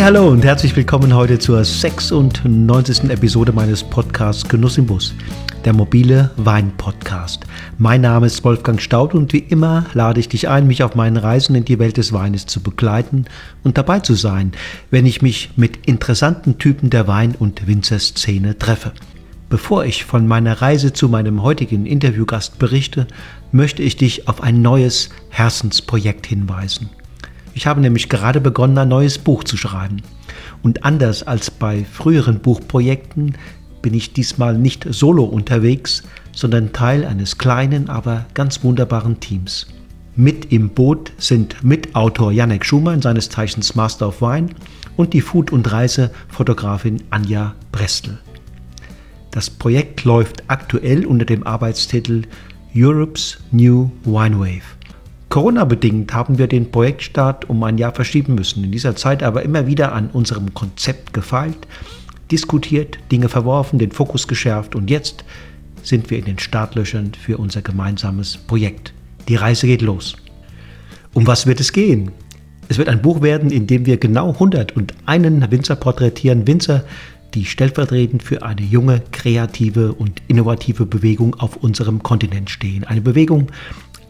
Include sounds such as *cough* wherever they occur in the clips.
Hey, hallo und herzlich willkommen heute zur 96. Episode meines Podcasts Genuss im Bus, der mobile Wein-Podcast. Mein Name ist Wolfgang Staud und wie immer lade ich dich ein, mich auf meinen Reisen in die Welt des Weines zu begleiten und dabei zu sein, wenn ich mich mit interessanten Typen der Wein- und Winzerszene treffe. Bevor ich von meiner Reise zu meinem heutigen Interviewgast berichte, möchte ich dich auf ein neues Herzensprojekt hinweisen. Ich habe nämlich gerade begonnen, ein neues Buch zu schreiben. Und anders als bei früheren Buchprojekten bin ich diesmal nicht solo unterwegs, sondern Teil eines kleinen, aber ganz wunderbaren Teams. Mit im Boot sind Mitautor Janek Schumann, seines Zeichens Master of Wine, und die Food- und Reisefotografin Anja Brestel. Das Projekt läuft aktuell unter dem Arbeitstitel Europe's New Wine Wave. Corona-bedingt haben wir den Projektstart um ein Jahr verschieben müssen, in dieser Zeit aber immer wieder an unserem Konzept gefeilt, diskutiert, Dinge verworfen, den Fokus geschärft und jetzt sind wir in den Startlöchern für unser gemeinsames Projekt. Die Reise geht los. Um was wird es gehen? Es wird ein Buch werden, in dem wir genau 101 Winzer porträtieren, Winzer, die stellvertretend für eine junge, kreative und innovative Bewegung auf unserem Kontinent stehen. Eine Bewegung,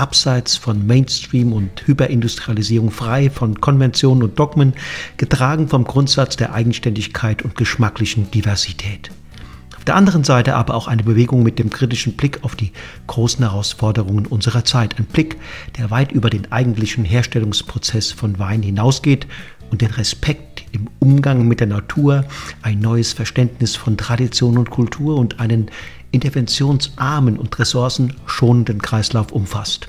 abseits von Mainstream und Hyperindustrialisierung, frei von Konventionen und Dogmen, getragen vom Grundsatz der Eigenständigkeit und geschmacklichen Diversität. Auf der anderen Seite aber auch eine Bewegung mit dem kritischen Blick auf die großen Herausforderungen unserer Zeit. Ein Blick, der weit über den eigentlichen Herstellungsprozess von Wein hinausgeht und den Respekt im Umgang mit der Natur, ein neues Verständnis von Tradition und Kultur und einen interventionsarmen und ressourcenschonenden Kreislauf umfasst.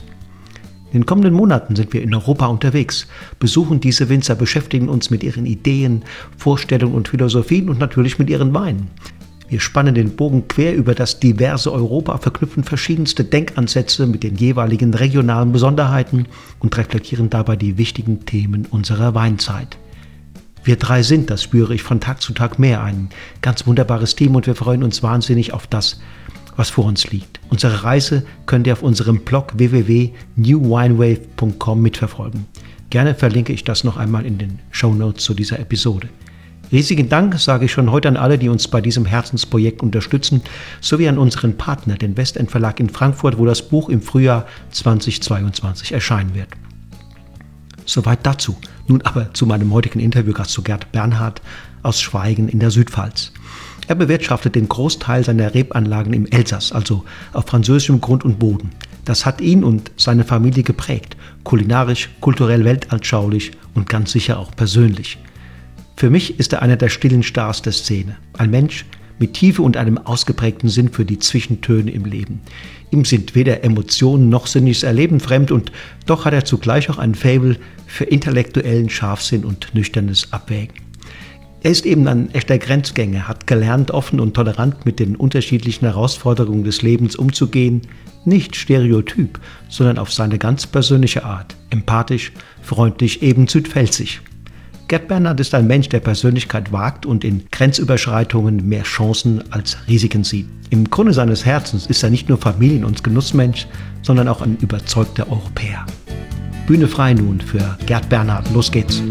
In den kommenden Monaten sind wir in Europa unterwegs, besuchen diese Winzer, beschäftigen uns mit ihren Ideen, Vorstellungen und Philosophien und natürlich mit ihren Weinen. Wir spannen den Bogen quer über das diverse Europa, verknüpfen verschiedenste Denkansätze mit den jeweiligen regionalen Besonderheiten und reflektieren dabei die wichtigen Themen unserer Weinzeit. Wir drei sind, das spüre ich von Tag zu Tag mehr, ein ganz wunderbares Team und wir freuen uns wahnsinnig auf das, was vor uns liegt. Unsere Reise könnt ihr auf unserem Blog www.newwinewave.com mitverfolgen. Gerne verlinke ich das noch einmal in den Show Notes zu dieser Episode. Riesigen Dank sage ich schon heute an alle, die uns bei diesem Herzensprojekt unterstützen, sowie an unseren Partner, den Westend Verlag in Frankfurt, wo das Buch im Frühjahr 2022 erscheinen wird. Soweit dazu. Nun aber zu meinem heutigen Interviewgast, zu Gerd Bernhard aus Schweigen in der Südpfalz. Er bewirtschaftet den Großteil seiner Rebanlagen im Elsass, also auf französischem Grund und Boden. Das hat ihn und seine Familie geprägt, kulinarisch, kulturell weltanschaulich und ganz sicher auch persönlich. Für mich ist er einer der stillen Stars der Szene. Ein Mensch mit Tiefe und einem ausgeprägten Sinn für die Zwischentöne im Leben. Ihm sind weder Emotionen noch sinniges Erleben fremd und doch hat er zugleich auch ein Fable für intellektuellen Scharfsinn und nüchternes Abwägen. Er ist eben ein echter Grenzgänger, hat gelernt, offen und tolerant mit den unterschiedlichen Herausforderungen des Lebens umzugehen, nicht stereotyp, sondern auf seine ganz persönliche Art, empathisch, freundlich, eben südpfälzig. Gerd Bernhard ist ein Mensch, der Persönlichkeit wagt und in Grenzüberschreitungen mehr Chancen als Risiken sieht. Im Grunde seines Herzens ist er nicht nur Familien- und Genussmensch, sondern auch ein überzeugter Europäer. Bühne frei nun für Gerd Bernhard. Los geht's.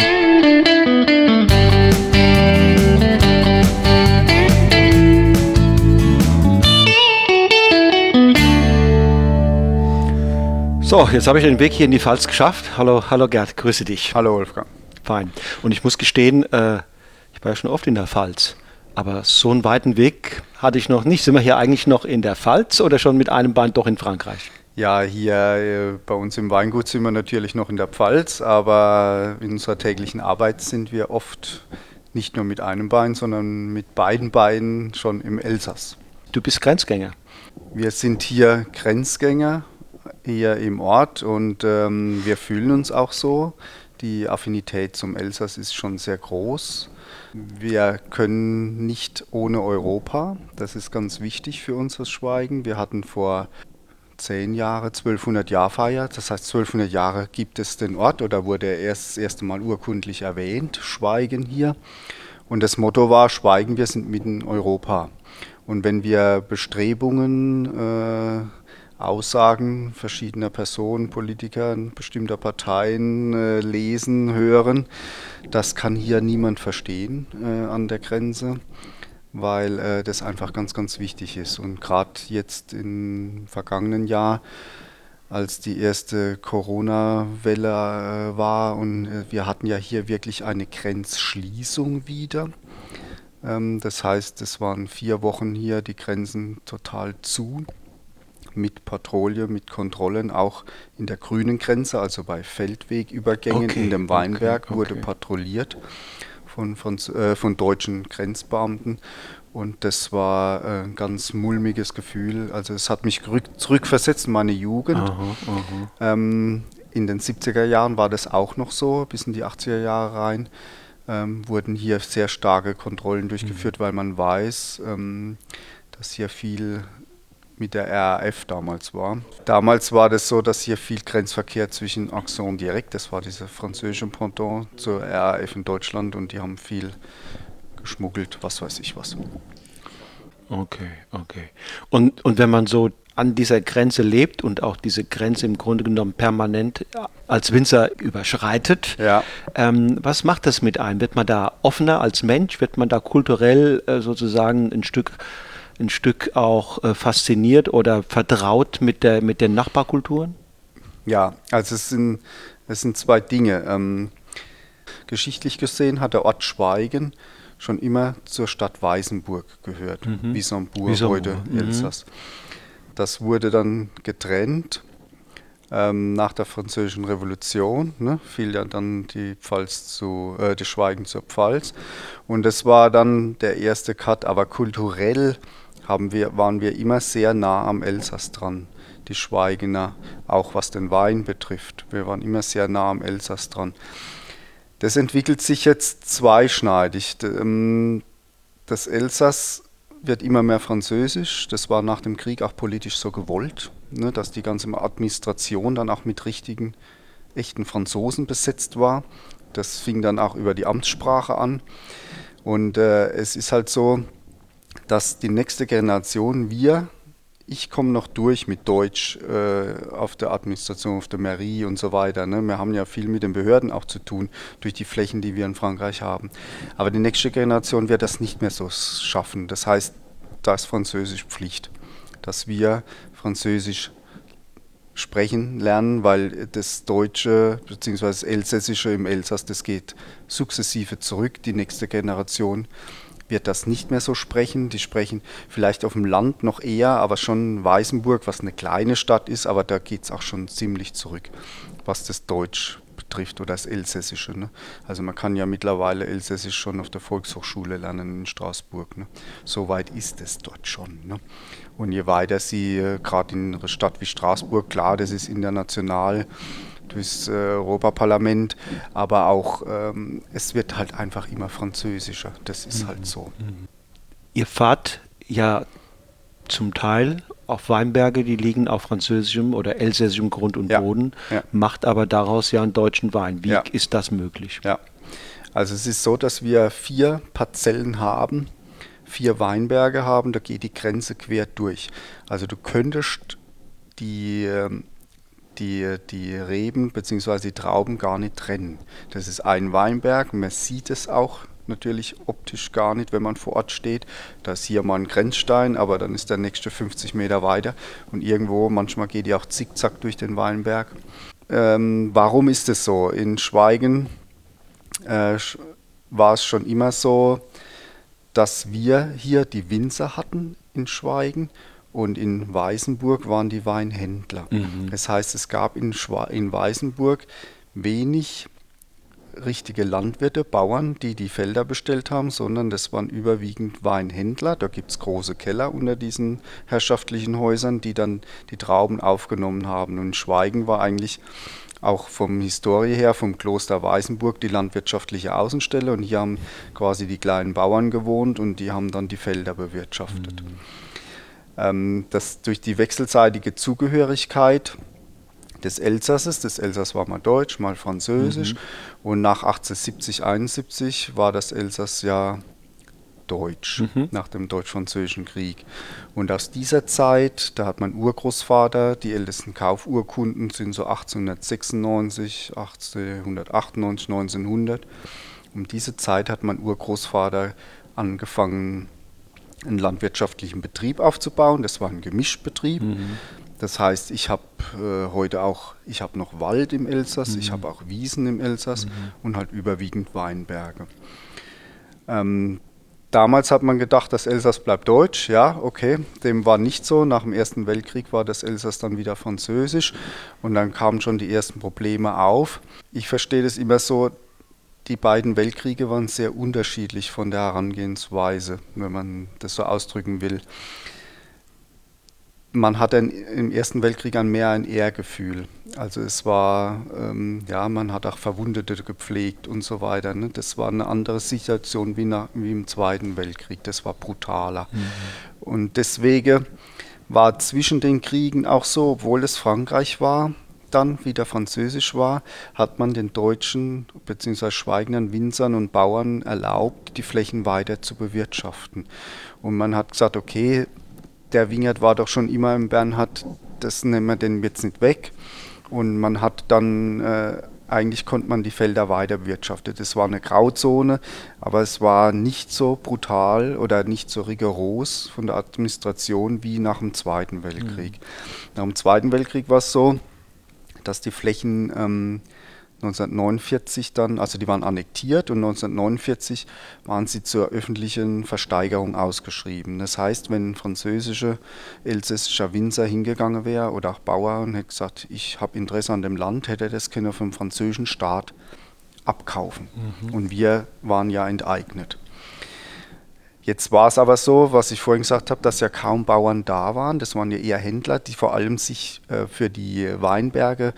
So, jetzt habe ich den Weg hier in die Pfalz geschafft. Hallo, hallo Gerd, grüße dich. Hallo Wolfgang. Fein. Und ich muss gestehen, äh, ich war ja schon oft in der Pfalz. Aber so einen weiten Weg hatte ich noch nicht. Sind wir hier eigentlich noch in der Pfalz oder schon mit einem Bein doch in Frankreich? Ja, hier äh, bei uns im Weingut sind wir natürlich noch in der Pfalz, aber in unserer täglichen Arbeit sind wir oft nicht nur mit einem Bein, sondern mit beiden Beinen schon im Elsass. Du bist Grenzgänger. Wir sind hier Grenzgänger hier im Ort und ähm, wir fühlen uns auch so. Die Affinität zum Elsass ist schon sehr groß. Wir können nicht ohne Europa. Das ist ganz wichtig für uns als Schweigen. Wir hatten vor zehn Jahren 1200 Jahr feiert. Das heißt, 1200 Jahre gibt es den Ort oder wurde er erst das erste Mal urkundlich erwähnt, Schweigen hier. Und das Motto war, Schweigen, wir sind mitten in Europa. Und wenn wir Bestrebungen äh, Aussagen verschiedener Personen, Politiker bestimmter Parteien äh, lesen, hören. Das kann hier niemand verstehen äh, an der Grenze, weil äh, das einfach ganz, ganz wichtig ist. Und gerade jetzt im vergangenen Jahr, als die erste Corona-Welle äh, war und äh, wir hatten ja hier wirklich eine Grenzschließung wieder. Ähm, das heißt, es waren vier Wochen hier die Grenzen total zu mit Patrouille, mit Kontrollen, auch in der grünen Grenze, also bei Feldwegübergängen okay, in dem Weinberg okay, okay. wurde patrouilliert von, von, äh, von deutschen Grenzbeamten. Und das war äh, ein ganz mulmiges Gefühl. Also es hat mich zurückversetzt in meine Jugend. Aha, aha. Ähm, in den 70er Jahren war das auch noch so, bis in die 80er Jahre rein. Ähm, wurden hier sehr starke Kontrollen durchgeführt, mhm. weil man weiß, ähm, dass hier viel mit der RAF damals war. Damals war das so, dass hier viel Grenzverkehr zwischen Axon direkt, das war dieser französische Pendant zur RAF in Deutschland und die haben viel geschmuggelt, was weiß ich was. Okay, okay. Und, und wenn man so an dieser Grenze lebt und auch diese Grenze im Grunde genommen permanent als Winzer überschreitet. Ja. Ähm, was macht das mit einem? Wird man da offener als Mensch? Wird man da kulturell äh, sozusagen ein Stück ein Stück auch äh, fasziniert oder vertraut mit, der, mit den Nachbarkulturen? Ja, also es sind, es sind zwei Dinge. Ähm, geschichtlich gesehen hat der Ort Schweigen schon immer zur Stadt Weißenburg gehört, mhm. Wissembourg, heute mhm. Elsass. Das wurde dann getrennt ähm, nach der Französischen Revolution, ne, fiel ja dann die Pfalz zu, äh, die Schweigen zur Pfalz. Und das war dann der erste Cut, aber kulturell haben wir, waren wir immer sehr nah am Elsass dran, die Schweigener, auch was den Wein betrifft. Wir waren immer sehr nah am Elsass dran. Das entwickelt sich jetzt zweischneidig. Ähm, das Elsass wird immer mehr französisch. Das war nach dem Krieg auch politisch so gewollt, ne, dass die ganze Administration dann auch mit richtigen, echten Franzosen besetzt war. Das fing dann auch über die Amtssprache an. Und äh, es ist halt so, dass die nächste Generation, wir, ich komme noch durch mit Deutsch äh, auf der Administration, auf der Mairie und so weiter. Ne? Wir haben ja viel mit den Behörden auch zu tun, durch die Flächen, die wir in Frankreich haben. Aber die nächste Generation wird das nicht mehr so schaffen. Das heißt, da ist Französisch Pflicht, dass wir Französisch sprechen lernen, weil das Deutsche bzw. Elsässische im Elsass, das geht sukzessive zurück, die nächste Generation wird das nicht mehr so sprechen. Die sprechen vielleicht auf dem Land noch eher, aber schon Weißenburg, was eine kleine Stadt ist, aber da geht es auch schon ziemlich zurück, was das Deutsch betrifft oder das Elsässische. Ne? Also man kann ja mittlerweile Elsässisch schon auf der Volkshochschule lernen in Straßburg. Ne? So weit ist es dort schon. Ne? Und je weiter sie, äh, gerade in einer Stadt wie Straßburg, klar, das ist international, durchs äh, Europaparlament, aber auch ähm, es wird halt einfach immer französischer. Das ist halt so. Mhm. Ihr fahrt ja zum Teil auf Weinberge, die liegen auf französischem oder elsässischem Grund und ja, Boden, ja. macht aber daraus ja einen deutschen Wein. Wie ja. ist das möglich? Ja, also es ist so, dass wir vier Parzellen haben, vier Weinberge haben, da geht die Grenze quer durch. Also du könntest die ähm, die, die Reben bzw. die Trauben gar nicht trennen. Das ist ein Weinberg, man sieht es auch natürlich optisch gar nicht, wenn man vor Ort steht. Da ist hier mal ein Grenzstein, aber dann ist der nächste 50 Meter weiter und irgendwo, manchmal geht die auch zickzack durch den Weinberg. Ähm, warum ist es so? In Schweigen äh, war es schon immer so, dass wir hier die Winzer hatten in Schweigen und in Weißenburg waren die Weinhändler. Mhm. Das heißt, es gab in, Schwa in Weißenburg wenig richtige Landwirte, Bauern, die die Felder bestellt haben, sondern das waren überwiegend Weinhändler. Da gibt es große Keller unter diesen herrschaftlichen Häusern, die dann die Trauben aufgenommen haben. Und Schweigen war eigentlich auch vom Historie her, vom Kloster Weißenburg, die landwirtschaftliche Außenstelle. Und hier haben quasi die kleinen Bauern gewohnt und die haben dann die Felder bewirtschaftet. Mhm ähm, dass durch die wechselseitige Zugehörigkeit des Elsasses, das Elsass war mal deutsch, mal französisch, mhm. und nach 1870, 71 war das Elsass ja deutsch, mhm. nach dem Deutsch-Französischen Krieg. Und aus dieser Zeit, da hat mein Urgroßvater, die ältesten Kaufurkunden sind so 1896, 1898, 1900. Um diese Zeit hat mein Urgroßvater angefangen, einen landwirtschaftlichen Betrieb aufzubauen. Das war ein Gemischbetrieb. Mhm. Das heißt, ich habe äh, heute auch, ich habe noch Wald im Elsass, mhm. ich habe auch Wiesen im Elsass mhm. und halt überwiegend Weinberge. Ähm, damals hat man gedacht, das Elsass bleibt deutsch. Ja, okay, dem war nicht so. Nach dem Ersten Weltkrieg war das Elsass dann wieder französisch und dann kamen schon die ersten Probleme auf. Ich verstehe das immer so, die beiden Weltkriege waren sehr unterschiedlich von der Herangehensweise, wenn man das so ausdrücken will man hatte im Ersten Weltkrieg ein mehr ein Ehrgefühl. Also es war, ähm, ja, man hat auch Verwundete gepflegt und so weiter. Ne? Das war eine andere Situation wie, nach, wie im Zweiten Weltkrieg. Das war brutaler. Mhm. Und deswegen war zwischen den Kriegen auch so, obwohl es Frankreich war, dann wieder französisch war, hat man den deutschen bzw. schweigenden Winzern und Bauern erlaubt, die Flächen weiter zu bewirtschaften. Und man hat gesagt, okay, der Wingert war doch schon immer im Bernhard, das nehmen wir den jetzt nicht weg. Und man hat dann, äh, eigentlich konnte man die Felder weiter bewirtschaften. Das war eine Grauzone, aber es war nicht so brutal oder nicht so rigoros von der Administration wie nach dem Zweiten Weltkrieg. Mhm. Nach dem Zweiten Weltkrieg war es so, dass die Flächen ähm, 1949 dann, also die waren annektiert und 1949 waren sie zur öffentlichen Versteigerung ausgeschrieben. Das heißt, wenn ein französischer, elsässischer Winzer hingegangen wäre oder auch Bauer und hätte gesagt, ich habe Interesse an dem Land, hätte er das können vom französischen Staat abkaufen. Mhm. Und wir waren ja enteignet. Jetzt war es aber so, was ich vorhin gesagt habe, dass ja kaum Bauern da waren. Das waren ja eher Händler, die vor allem sich äh, für die Weinberge äh,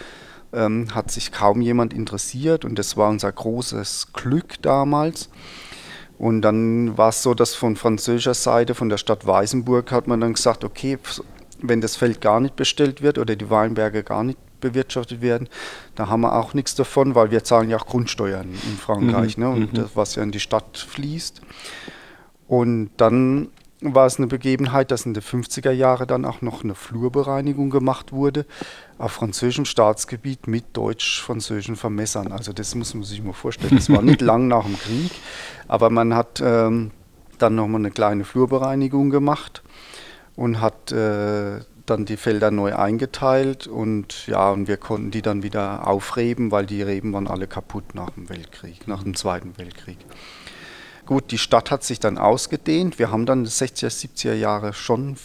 ähm, hat sich kaum jemand interessiert und das war unser großes Glück damals. Und dann war es so, dass von französischer Seite, von der Stadt Weißenburg, hat man dann gesagt, okay, wenn das Feld gar nicht bestellt wird oder die Weinberge gar nicht bewirtschaftet werden, da haben wir auch nichts davon, weil wir zahlen ja auch Grundsteuern in Frankreich, mhm. ne, und mhm. das, was ja in die Stadt fließt. Und dann war es eine Begebenheit, dass in den 50er Jahren dann auch noch eine Flurbereinigung gemacht wurde auf französischem Staatsgebiet mit deutsch-französischen Vermessern. Also das muss man sich mal vorstellen. Das war nicht *laughs* lang nach dem Krieg, aber man hat ähm, dann nochmal eine kleine Flurbereinigung gemacht und hat äh, dann die Felder neu eingeteilt und ja, und wir konnten die dann wieder aufreben, weil die Reben waren alle kaputt nach dem Weltkrieg, nach dem Zweiten Weltkrieg. Gut, die Stadt hat sich dann ausgedehnt. Wir haben dann in den 60er, 70er Jahre schon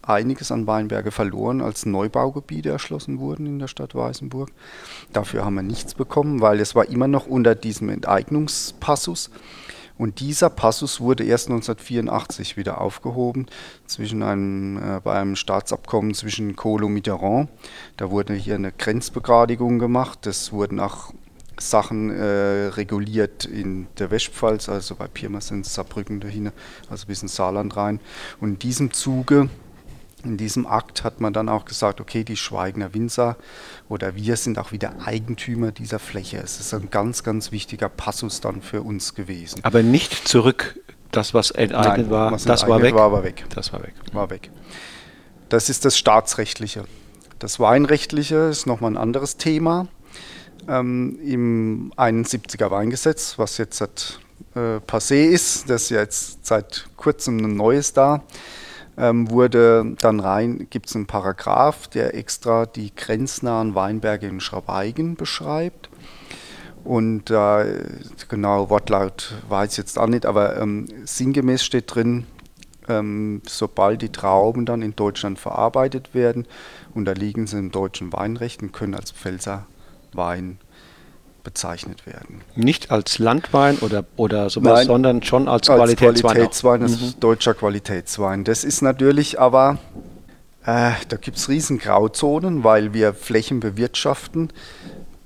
einiges an Weinberge verloren, als Neubaugebiete erschlossen wurden in der Stadt Weißenburg. Dafür haben wir nichts bekommen, weil es war immer noch unter diesem Enteignungspassus. Und dieser Passus wurde erst 1984 wieder aufgehoben zwischen einem, äh, bei einem Staatsabkommen zwischen Kohl und Mitterrand. Da wurde hier eine Grenzbegradigung gemacht. Das wurden auch Sachen äh, reguliert in der Westpfalz, also bei Pirmasens, Saarbrücken dahin, also bis ins Saarland rein. Und in diesem Zuge, in diesem Akt hat man dann auch gesagt, okay, die Schweigner Winzer oder wir sind auch wieder Eigentümer dieser Fläche. Es ist ein ganz, ganz wichtiger Passus dann für uns gewesen. Aber nicht zurück, das was enteignet Nein, war, was das war weg? War aber weg. Das war weg. War weg. Das ist das Staatsrechtliche. Das Weinrechtliche ist nochmal ein anderes Thema ähm, im 71er Weingesetz, was jetzt seit, äh, passé ist, das ist jetzt seit kurzem ein neues da, ähm, wurde dann rein, gibt es einen Paragraph, der extra die grenznahen Weinberge in Schwabeigen beschreibt. Und äh, genau, Wortlaut weiß jetzt auch nicht, aber ähm, sinngemäß steht drin, ähm, sobald die Trauben dann in Deutschland verarbeitet werden, unterliegen sie dem deutschen Weinrecht und können als Pfälzer Wein bezeichnet werden. Nicht als Landwein oder, oder sowas, Nein, sondern schon als, als Qualitätswein. Qualitätswein, das mhm. deutscher Qualitätswein. Das ist natürlich aber, äh, da gibt es riesen Grauzonen, weil wir Flächen bewirtschaften,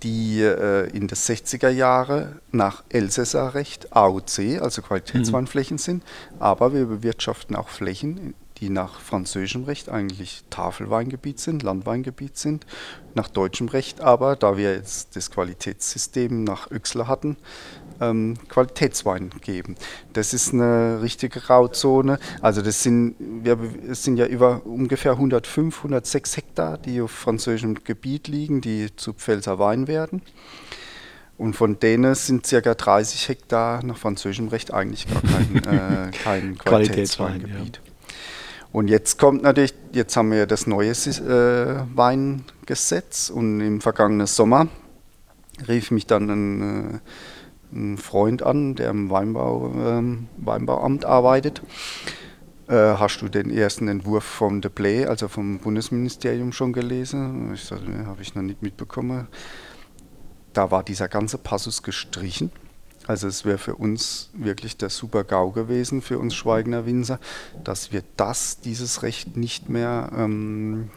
die äh, in den 60er Jahren nach Elsässerrecht AOC, also Qualitätsweinflächen mhm. sind, aber wir bewirtschaften auch Flächen, die nach französischem Recht eigentlich Tafelweingebiet sind, Landweingebiet sind, nach deutschem Recht aber, da wir jetzt das Qualitätssystem nach Öxler hatten, ähm, Qualitätswein geben. Das ist eine richtige Grauzone. Also das sind, wir, es sind ja über ungefähr 105, 106 Hektar, die auf französischem Gebiet liegen, die zu Pfälzer Wein werden. Und von denen sind ca. 30 Hektar nach französischem Recht eigentlich gar kein, äh, kein *laughs* Qualitätsweingebiet. Ja. Und jetzt kommt natürlich, jetzt haben wir das neue äh, Weingesetz und im vergangenen Sommer rief mich dann ein, äh, ein Freund an, der im Weinbau, ähm, Weinbauamt arbeitet. Äh, hast du den ersten Entwurf vom Deplay, also vom Bundesministerium, schon gelesen? Ich sagte, ne, habe ich noch nicht mitbekommen. Da war dieser ganze Passus gestrichen. Also es wäre für uns wirklich der super GAU gewesen, für uns Schweigener Winzer, dass wir das, dieses Recht nicht mehr ähm,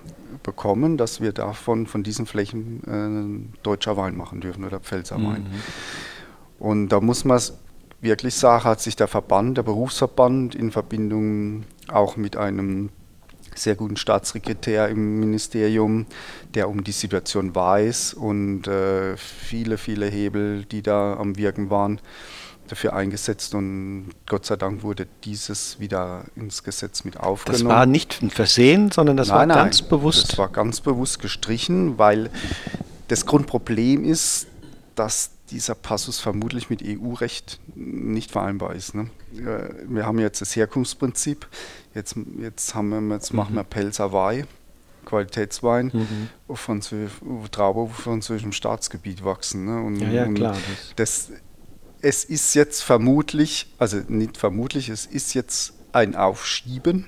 bekommen, dass wir davon, von diesen Flächen äh, deutscher Wein machen dürfen oder Pfälzer Wein. Mhm. Und da muss man wirklich sagen, hat sich der Verband, der Berufsverband in Verbindung auch mit einem sehr guten Staatssekretär im Ministerium, der um die Situation weiß und äh, viele, viele Hebel, die da am Wirken waren, dafür eingesetzt und Gott sei Dank wurde dieses wieder ins Gesetz mit aufgenommen. Das war nicht ein Versehen, sondern das nein, war ganz nein, bewusst. Das war ganz bewusst gestrichen, weil das Grundproblem ist, dass dieser Passus vermutlich mit EU-Recht nicht vereinbar ist. Ne? Wir haben jetzt das Herkunftsprinzip, jetzt, jetzt, haben wir, jetzt mhm. machen wir Pelz Hawaii, Qualitätswein, mhm. von Traube auf französischem Staatsgebiet wachsen. Ne? Und, ja, ja, klar. Das, das, es ist jetzt vermutlich, also nicht vermutlich, es ist jetzt ein Aufschieben,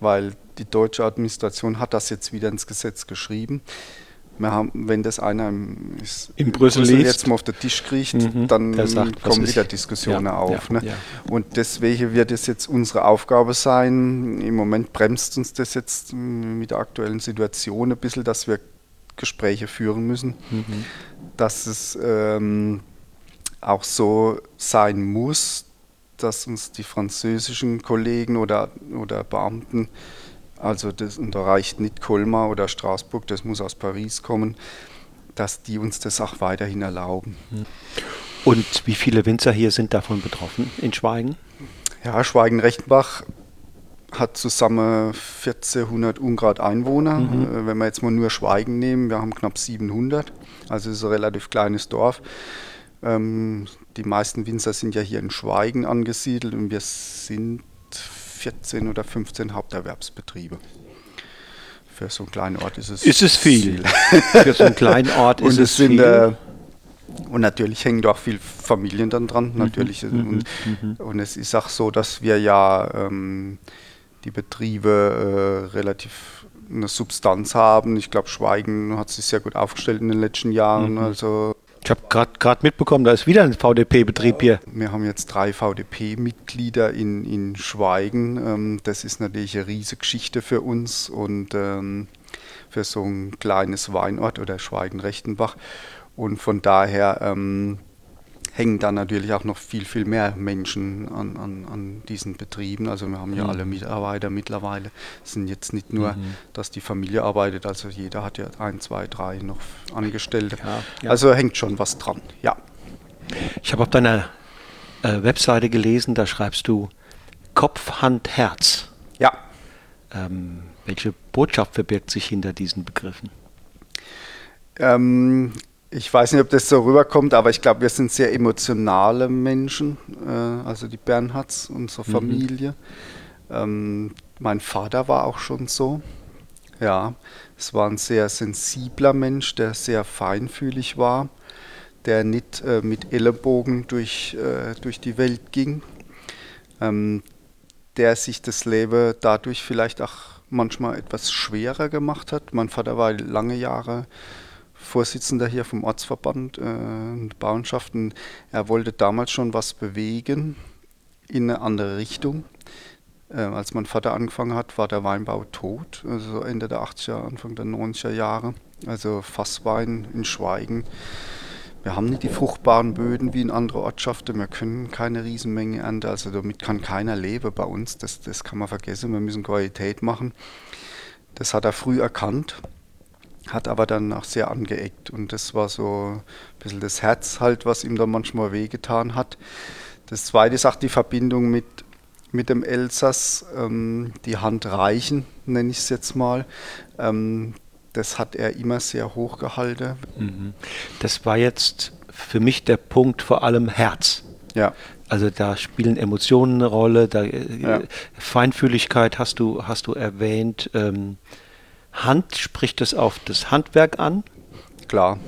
weil die deutsche Administration hat das jetzt wieder ins Gesetz geschrieben wir haben, wenn das einer im, in Brüssel, Brüssel jetzt mal auf den Tisch kriegt, mhm, dann sagt, kommen wieder Diskussionen ja, auf. Ja, ne? ja. Und deswegen wird es jetzt unsere Aufgabe sein, im Moment bremst uns das jetzt mit der aktuellen Situation ein bisschen, dass wir Gespräche führen müssen, mhm. dass es ähm, auch so sein muss, dass uns die französischen Kollegen oder, oder Beamten also das, und da reicht nicht Colmar oder Straßburg, das muss aus Paris kommen, dass die uns das auch weiterhin erlauben. Hm. Und wie viele Winzer hier sind davon betroffen in Schweigen? Ja, Schweigen-Rechtenbach hat zusammen 1400 Ungrad Einwohner. Mhm. Äh, wenn wir jetzt mal nur Schweigen nehmen, wir haben knapp 700, also es ist ein relativ kleines Dorf. Ähm, die meisten Winzer sind ja hier in Schweigen angesiedelt und wir sind 14 oder 15 Haupterwerbsbetriebe. Für so einen kleinen Ort ist es Ist es viel. *laughs* Für so einen kleinen Ort ist es, es sind, viel. Äh, und natürlich hängen da auch viele Familien dann dran. Mhm, natürlich. Mhm, und, mhm. und, es ist auch so, dass wir ja ähm, die Betriebe äh, relativ eine Substanz haben. Ich glaube, Schweigen hat sich sehr gut aufgestellt in den letzten Jahren. Mhm. Also ich habe gerade mitbekommen, da ist wieder ein VDP-Betrieb hier. Wir haben jetzt drei VDP-Mitglieder in, in Schweigen. Ähm, das ist natürlich eine riesige Geschichte für uns und ähm, für so ein kleines Weinort oder Schweigen-Rechtenbach. Und von daher ähm, hängen dann natürlich auch noch viel, viel mehr Menschen an, an, an diesen Betrieben. Also wir haben ja mhm. alle Mitarbeiter mittlerweile. Es sind jetzt nicht nur, mhm. dass die Familie arbeitet, also jeder hat ja ein, zwei, drei noch Angestellte. Ja, ja. Also hängt schon was dran, ja. Ich habe auf deiner äh, Webseite gelesen, da schreibst du Kopf, Hand, Herz. Ja. Ähm, welche Botschaft verbirgt sich hinter diesen Begriffen? Ähm, ich weiß nicht, ob das so rüberkommt, aber ich glaube, wir sind sehr emotionale Menschen, äh, also die Bernhards, unsere mhm. Familie. Mhm. Ähm, mein Vater war auch schon so. Ja, es war ein sehr sensibler Mensch, der sehr feinfühlig war, der nicht äh, mit Ellenbogen durch, äh, durch die Welt ging, ähm, der sich das Leben dadurch vielleicht auch manchmal etwas schwerer gemacht hat. Mein Vater war lange Jahre Vorsitzender hier vom Ortsverband äh, Bauernschaften. Er wollte damals schon was bewegen in eine andere Richtung. Äh, als mein Vater angefangen hat, war der Weinbau tot, also Ende der 80er, Anfang der 90er Jahre. Also Fasswein in Schweigen. Wir haben nicht die fruchtbaren Böden wie in anderen Ortschaften. Wir können keine Riesenmenge ernten. Also damit kann keiner leben bei uns. Das, das kann man vergessen. Wir müssen Qualität machen. Das hat er früh erkannt hat aber dann auch sehr angeeckt und das war so ein bisschen das Herz halt, was ihm da manchmal wehgetan hat. Das zweite ist auch die Verbindung mit, mit dem Elsass, ähm, die Hand reichen, nenne ich es jetzt mal. Ähm, das hat er immer sehr hoch gehalten. Mhm. Das war jetzt für mich der Punkt vor allem Herz. Ja. Also da spielen Emotionen eine Rolle, da, äh, ja. Feinfühligkeit hast du, hast du erwähnt. Ähm, Hand spricht es auf das Handwerk an? Klar.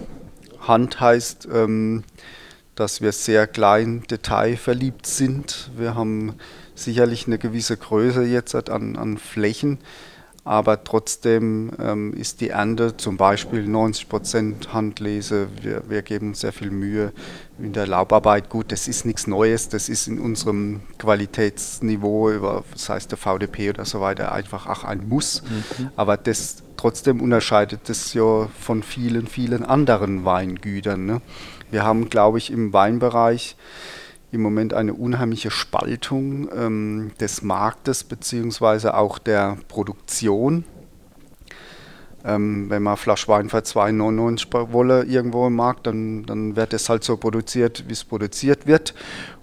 Hand heißt, ähm, dass wir sehr klein detailverliebt sind. Wir haben sicherlich eine gewisse Größe jetzt an, an Flächen, aber trotzdem ähm, ist die Ernte zum Beispiel 90 Prozent Handlese. Wir, wir geben sehr viel Mühe in der Laubarbeit. Gut, das ist nichts Neues, das ist in unserem Qualitätsniveau, über, das heißt der VDP oder so weiter, einfach auch ein Muss. Mhm. Aber das trotzdem unterscheidet das ja von vielen, vielen anderen Weingütern. Ne? Wir haben, glaube ich, im Weinbereich im Moment eine unheimliche Spaltung ähm, des Marktes beziehungsweise auch der Produktion. Ähm, wenn man Flasch Wein für 2,99 wolle irgendwo im Markt, dann, dann wird es halt so produziert, wie es produziert wird.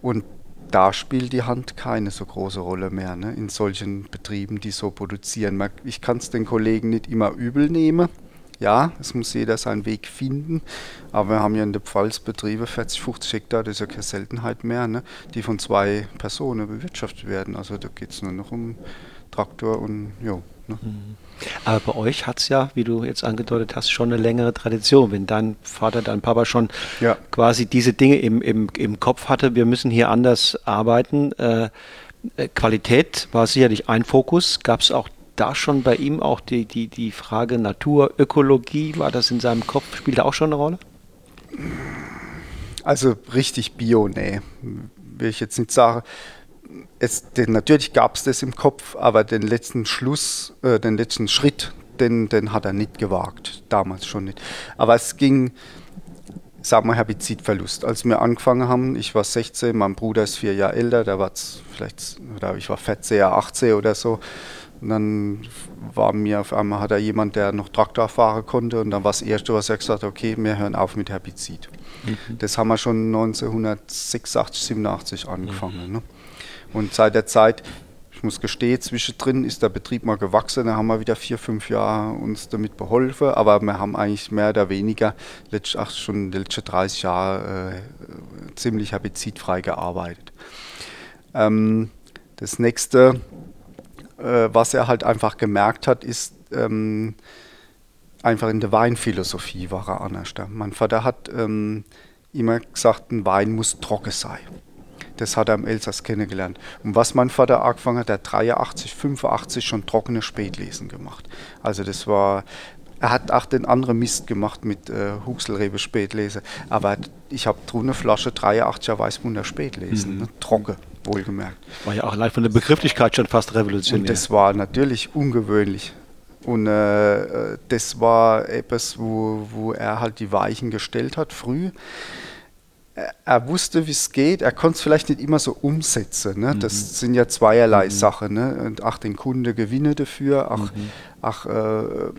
Und da spielt die Hand keine so große Rolle mehr ne, in solchen Betrieben, die so produzieren. Ich kann es den Kollegen nicht immer übel nehmen ja, es muss jeder seinen Weg finden, aber wir haben ja in der Pfalz Betriebe, 40, 50 Hektar, das ist ja keine Seltenheit mehr, ne, die von zwei Personen bewirtschaftet werden. Also da geht es nur noch um Traktor und jo. Ne. Mhm. Aber bei euch hat es ja, wie du jetzt angedeutet hast, schon eine längere Tradition. Wenn dein Vater, dein Papa schon ja. quasi diese Dinge im, im, im Kopf hatte, wir müssen hier anders arbeiten. Äh, äh Qualität war sicherlich ein Fokus. Gab es auch da schon bei ihm auch die, die, die Frage Natur, Ökologie, war das in seinem Kopf, spielt da auch schon eine Rolle? Also richtig Bio, nee, will ich jetzt nicht sagen. Es, denn natürlich gab es das im Kopf, aber den letzten Schluss, äh, den letzten Schritt, den, den hat er nicht gewagt, damals schon nicht. Aber es ging, sag mal, Herbizidverlust. Als wir angefangen haben, ich war 16, mein Bruder ist vier Jahre älter, der war vielleicht, oder ich war 14, 18 oder so. Und dann war mir auf einmal, hat er jemand, der noch Traktor fahren konnte und dann war das Erste, was er gesagt hat, okay, wir hören auf mit Herbizid. Mhm. Das haben wir schon 1986, 87 angefangen. Mhm. Ne? Und seit der Zeit, ich muss gestehen, zwischendrin ist der Betrieb mal gewachsen, da haben wir wieder vier, fünf Jahre uns damit beholfen, aber wir haben eigentlich mehr oder weniger letzt, ach, schon die letzten 30 Jahre äh, ziemlich herbizidfrei gearbeitet. Ähm, das nächste äh, was er halt einfach gemerkt hat, ist ähm, einfach in der Weinphilosophie war er anders. Mein Vater hat ähm, immer gesagt, ein Wein muss trocken sein. Das hat er im Elsass kennengelernt. Und was mein Vater angefangen hat, der 83, 85 schon trockene Spätlesen gemacht. Also das war, er hat auch den anderen Mist gemacht mit äh, Huxelrebe Spätlese. Aber ich habe drunter eine Flasche 83er Weißbunder Spätlesen, mhm. ne, trocken wohlgemerkt. War ja auch allein von der Begrifflichkeit schon fast revolutionär. Und das war natürlich ungewöhnlich. Und äh, das war etwas, wo, wo er halt die Weichen gestellt hat, früh. Er wusste, wie es geht. Er konnte es vielleicht nicht immer so umsetzen. Ne? Mhm. Das sind ja zweierlei mhm. Sachen. Ne? Und ach, den Kunde gewinne dafür, ach, mhm. ach äh,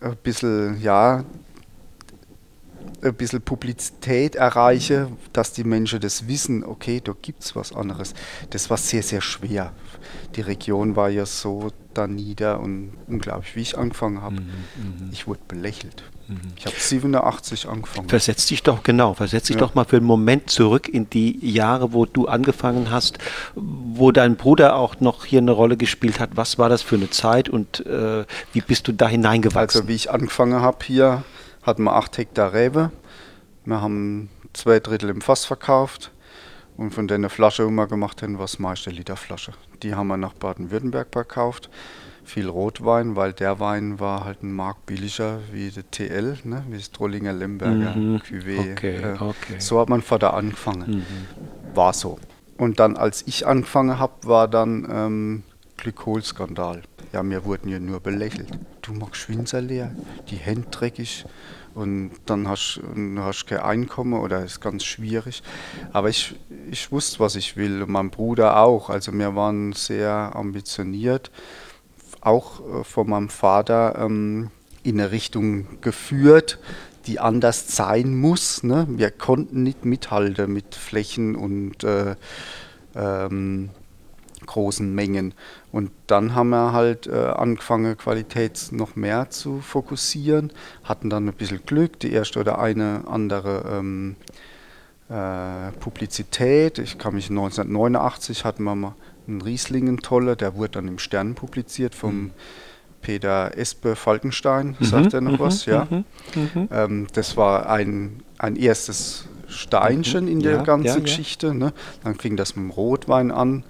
ein bisschen, ja, ein bisschen Publizität erreiche, dass die Menschen das wissen, okay, da gibt es was anderes. Das war sehr, sehr schwer. Die Region war ja so da nieder und unglaublich, wie ich angefangen habe. Mhm, mhm. ich wurde belächelt. Mhm. Ich habe 87 angefangen. Versetz dich doch, genau, versetz dich ja. doch mal für einen Moment zurück in die Jahre, wo du angefangen hast, wo dein Bruder auch noch hier eine Rolle gespielt hat. Was war das für eine Zeit und äh, wie bist du da hineingewachsen? Also wie ich angefangen habe hier, hatten wir 8 Hektar Rebe. Wir haben zwei Drittel im Fass verkauft und von der eine Flasche immer gemacht haben, was meiste Literflasche. Die haben wir nach Baden-Württemberg verkauft. Viel Rotwein, weil der Wein war halt ein Mark billiger wie der TL, ne? wie das Trollinger Lemberger mhm. Cuvée. Okay, äh, okay. So hat mein Vater angefangen. Mhm. War so. Und dann, als ich angefangen habe, war dann ähm, Glykolskandal. Ja, wir wurden ja nur belächelt. Du magst Winzer leer, die Hände dreckig und dann hast du hast kein Einkommen oder ist ganz schwierig. Aber ich, ich wusste, was ich will und mein Bruder auch. Also wir waren sehr ambitioniert, auch äh, von meinem Vater ähm, in eine Richtung geführt, die anders sein muss. Ne? Wir konnten nicht mithalten mit Flächen und äh, ähm, großen Mengen. Und dann haben wir halt äh, angefangen, Qualität noch mehr zu fokussieren, hatten dann ein bisschen Glück, die erste oder eine andere ähm, äh, Publizität. Ich kann mich 1989 hatten wir mal einen Rieslingen tolle, der wurde dann im Stern publiziert vom mhm. Peter Espe Falkenstein, mhm, sagt er noch mhm, was, ja. Mhm, mhm. Ähm, das war ein, ein erstes Steinchen in der ja, ganzen ja, Geschichte. Ja. Ne? Dann fing das mit dem Rotwein an.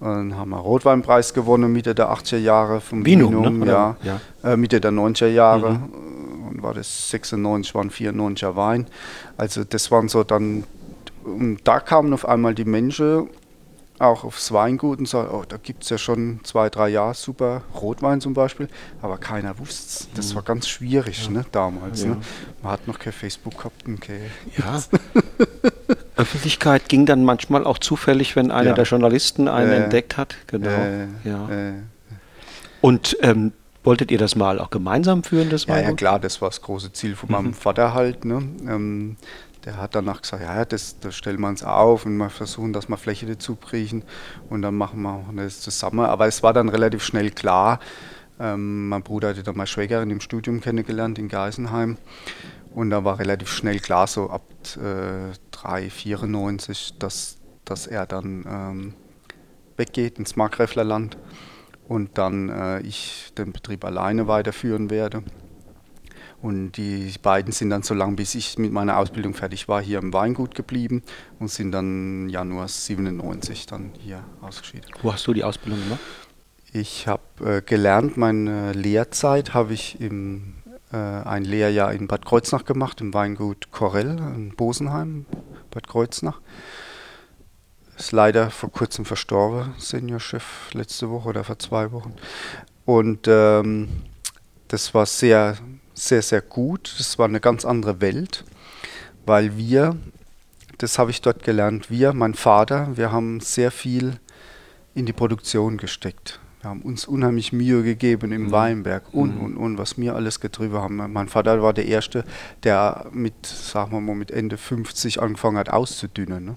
Dann haben wir Rotweinpreis gewonnen Mitte der 80er Jahre vom Vinum, Vinum ne? ja, ja. Äh, Mitte der 90er Jahre. Mhm. Und war das 96, waren 94er Wein. Also das waren so dann, und da kamen auf einmal die Menschen auch aufs Weingut und sagen, oh, da gibt es ja schon zwei, drei Jahre super Rotwein zum Beispiel, aber keiner wusste es. Das war ganz schwierig ja. ne, damals. Ja. Ne? Man hat noch kein Facebook gehabt und kein Ja. *laughs* Öffentlichkeit ging dann manchmal auch zufällig, wenn einer ja. der Journalisten einen äh, entdeckt hat. Genau. Äh, ja. Äh. Und ähm, wolltet ihr das mal auch gemeinsam führen, das ja, ja, klar, das war das große Ziel von meinem mhm. Vater halt. Ne? Ähm, der hat danach gesagt, ja, das, das stellen wir uns auf und wir versuchen, dass wir Fläche dazu kriegen und dann machen wir das zusammen. Aber es war dann relativ schnell klar, ähm, mein Bruder hatte dann meine Schwägerin im Studium kennengelernt in Geisenheim und da war relativ schnell klar, so ab äh, 3, 94, dass, dass er dann ähm, weggeht ins Markgräflerland und dann äh, ich den Betrieb alleine weiterführen werde. Und die beiden sind dann so lange, bis ich mit meiner Ausbildung fertig war, hier im Weingut geblieben und sind dann Januar 97 dann hier ausgeschieden. Wo hast du die Ausbildung gemacht? Ich habe äh, gelernt, meine Lehrzeit habe ich im, ein Lehrjahr in Bad Kreuznach gemacht, im Weingut Korell in Bosenheim, Bad Kreuznach. Ist leider vor kurzem verstorben, Seniorchef, letzte Woche oder vor zwei Wochen. Und ähm, das war sehr sehr, sehr gut. Das war eine ganz andere Welt, weil wir, das habe ich dort gelernt, wir, mein Vater, wir haben sehr viel in die Produktion gesteckt. Wir haben uns unheimlich Mühe gegeben im mhm. Weinberg und, mhm. und, und, was wir alles getrieben haben. Mein Vater war der Erste, der mit, sagen wir mal, mit Ende 50 angefangen hat auszudünnen. Ne?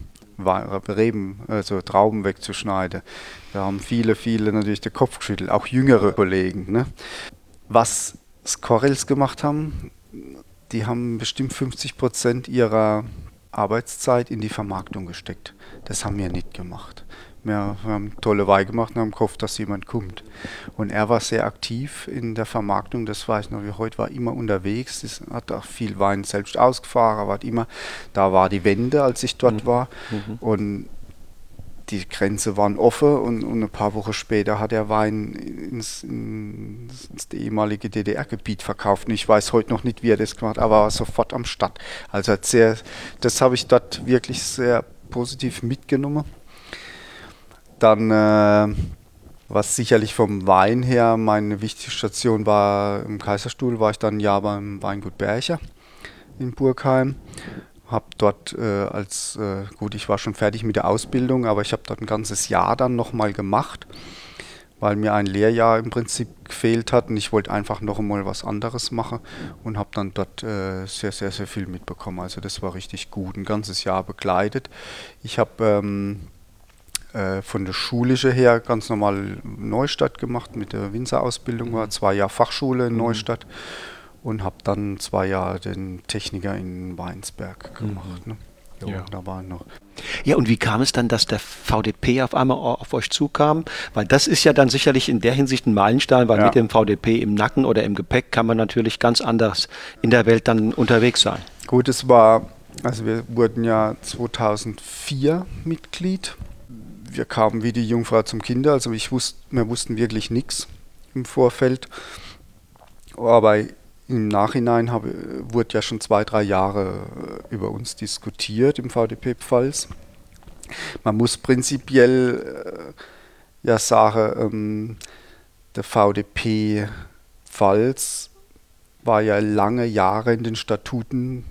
Reben, also Trauben wegzuschneiden. Wir haben viele, viele natürlich den Kopf geschüttelt, auch jüngere Kollegen. Ne? Was Scorrels gemacht haben, die haben bestimmt 50 Prozent ihrer Arbeitszeit in die Vermarktung gesteckt. Das haben wir nicht gemacht. Wir, haben tolle Weih gemacht und haben gehofft, dass jemand kommt. Und er war sehr aktiv in der Vermarktung, das weiß ich noch wie heute, war immer unterwegs, das hat auch viel Wein selbst ausgefahren, war immer, da war die Wende, als ich dort mhm. war. Mhm. Und die Grenze waren offen und, und, ein paar Wochen später hat er Wein ins, ins, ins ehemalige DDR-Gebiet verkauft. Und ich weiß heute noch nicht, wie er das gemacht hat, aber er war sofort am Start. Also sehr, das habe ich dort wirklich sehr positiv mitgenommen. Dann, äh, was sicherlich vom Wein her meine wichtigste Station war, im Kaiserstuhl war ich dann ein Jahr beim Weingut Bercher in Burgheim habe dort äh, als, äh, gut, ich war schon fertig mit der Ausbildung, aber ich habe dort ein ganzes Jahr dann nochmal gemacht, weil mir ein Lehrjahr im Prinzip gefehlt hat und ich wollte einfach noch einmal was anderes machen und habe dann dort äh, sehr, sehr, sehr viel mitbekommen. Also das war richtig gut, ein ganzes Jahr begleitet. Ich habe ähm, äh, von der Schulische her ganz normal Neustadt gemacht mit der Winzerausbildung, war zwei Jahre Fachschule in mhm. Neustadt und habe dann zwei Jahre den Techniker in Weinsberg gemacht. Mhm. Ne? Jo, ja. Da war noch. Ja, und wie kam es dann, dass der VDP auf einmal auf euch zukam? Weil das ist ja dann sicherlich in der Hinsicht ein Meilenstein, weil ja. mit dem VDP im Nacken oder im Gepäck kann man natürlich ganz anders in der Welt dann unterwegs sein. Gut, es war, also wir wurden ja 2004 Mitglied. Wir kamen wie die Jungfrau zum Kinder, also ich wusste, wir wussten wirklich nichts im Vorfeld. Aber im Nachhinein habe, wurde ja schon zwei, drei Jahre äh, über uns diskutiert im VDP Pfalz. Man muss prinzipiell äh, ja sagen, ähm, der VDP Pfalz war ja lange Jahre in den Statuten,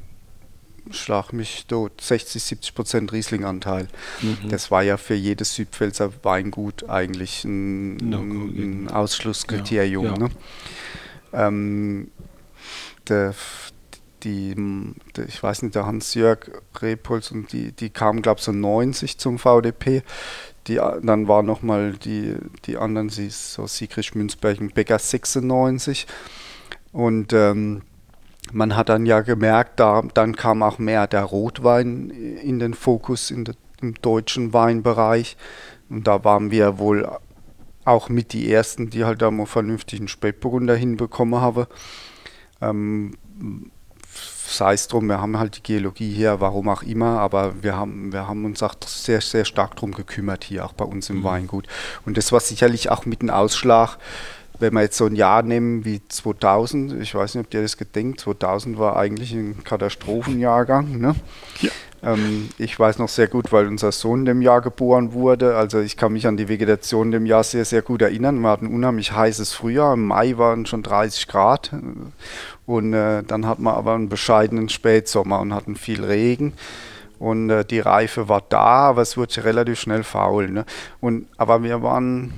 schlag mich dort, 60, 70 Prozent Rieslinganteil. Mhm. Das war ja für jedes Südpfälzer Weingut eigentlich ein, no, ein Ausschlusskriterium. Ja, ja. Ne? Ähm, der, die, ich weiß nicht, der Hans-Jörg Repuls und die, die kamen, glaube ich, so 90 zum VDP. Die, dann waren nochmal die, die anderen, so Sigrid Münzberg und Becker 96. Und ähm, man hat dann ja gemerkt, da, dann kam auch mehr der Rotwein in den Fokus in de, im deutschen Weinbereich. Und da waren wir wohl auch mit die Ersten, die halt da mal vernünftigen Spätburgunder hinbekommen haben. Ähm, sei es drum, wir haben halt die Geologie hier, warum auch immer, aber wir haben, wir haben uns auch sehr, sehr stark darum gekümmert hier, auch bei uns im mhm. Weingut. Und das war sicherlich auch mit dem Ausschlag, wenn wir jetzt so ein Jahr nehmen wie 2000, ich weiß nicht, ob ihr das gedenkt, 2000 war eigentlich ein Katastrophenjahrgang. Ne? Ja. Ähm, ich weiß noch sehr gut, weil unser Sohn in dem Jahr geboren wurde. Also ich kann mich an die Vegetation in dem Jahr sehr, sehr gut erinnern. Wir hatten ein unheimlich heißes Frühjahr. Im Mai waren schon 30 Grad. Und äh, dann hat man aber einen bescheidenen Spätsommer und hatten viel Regen. Und äh, die Reife war da, aber es wurde relativ schnell faul. Ne? Und, aber wir waren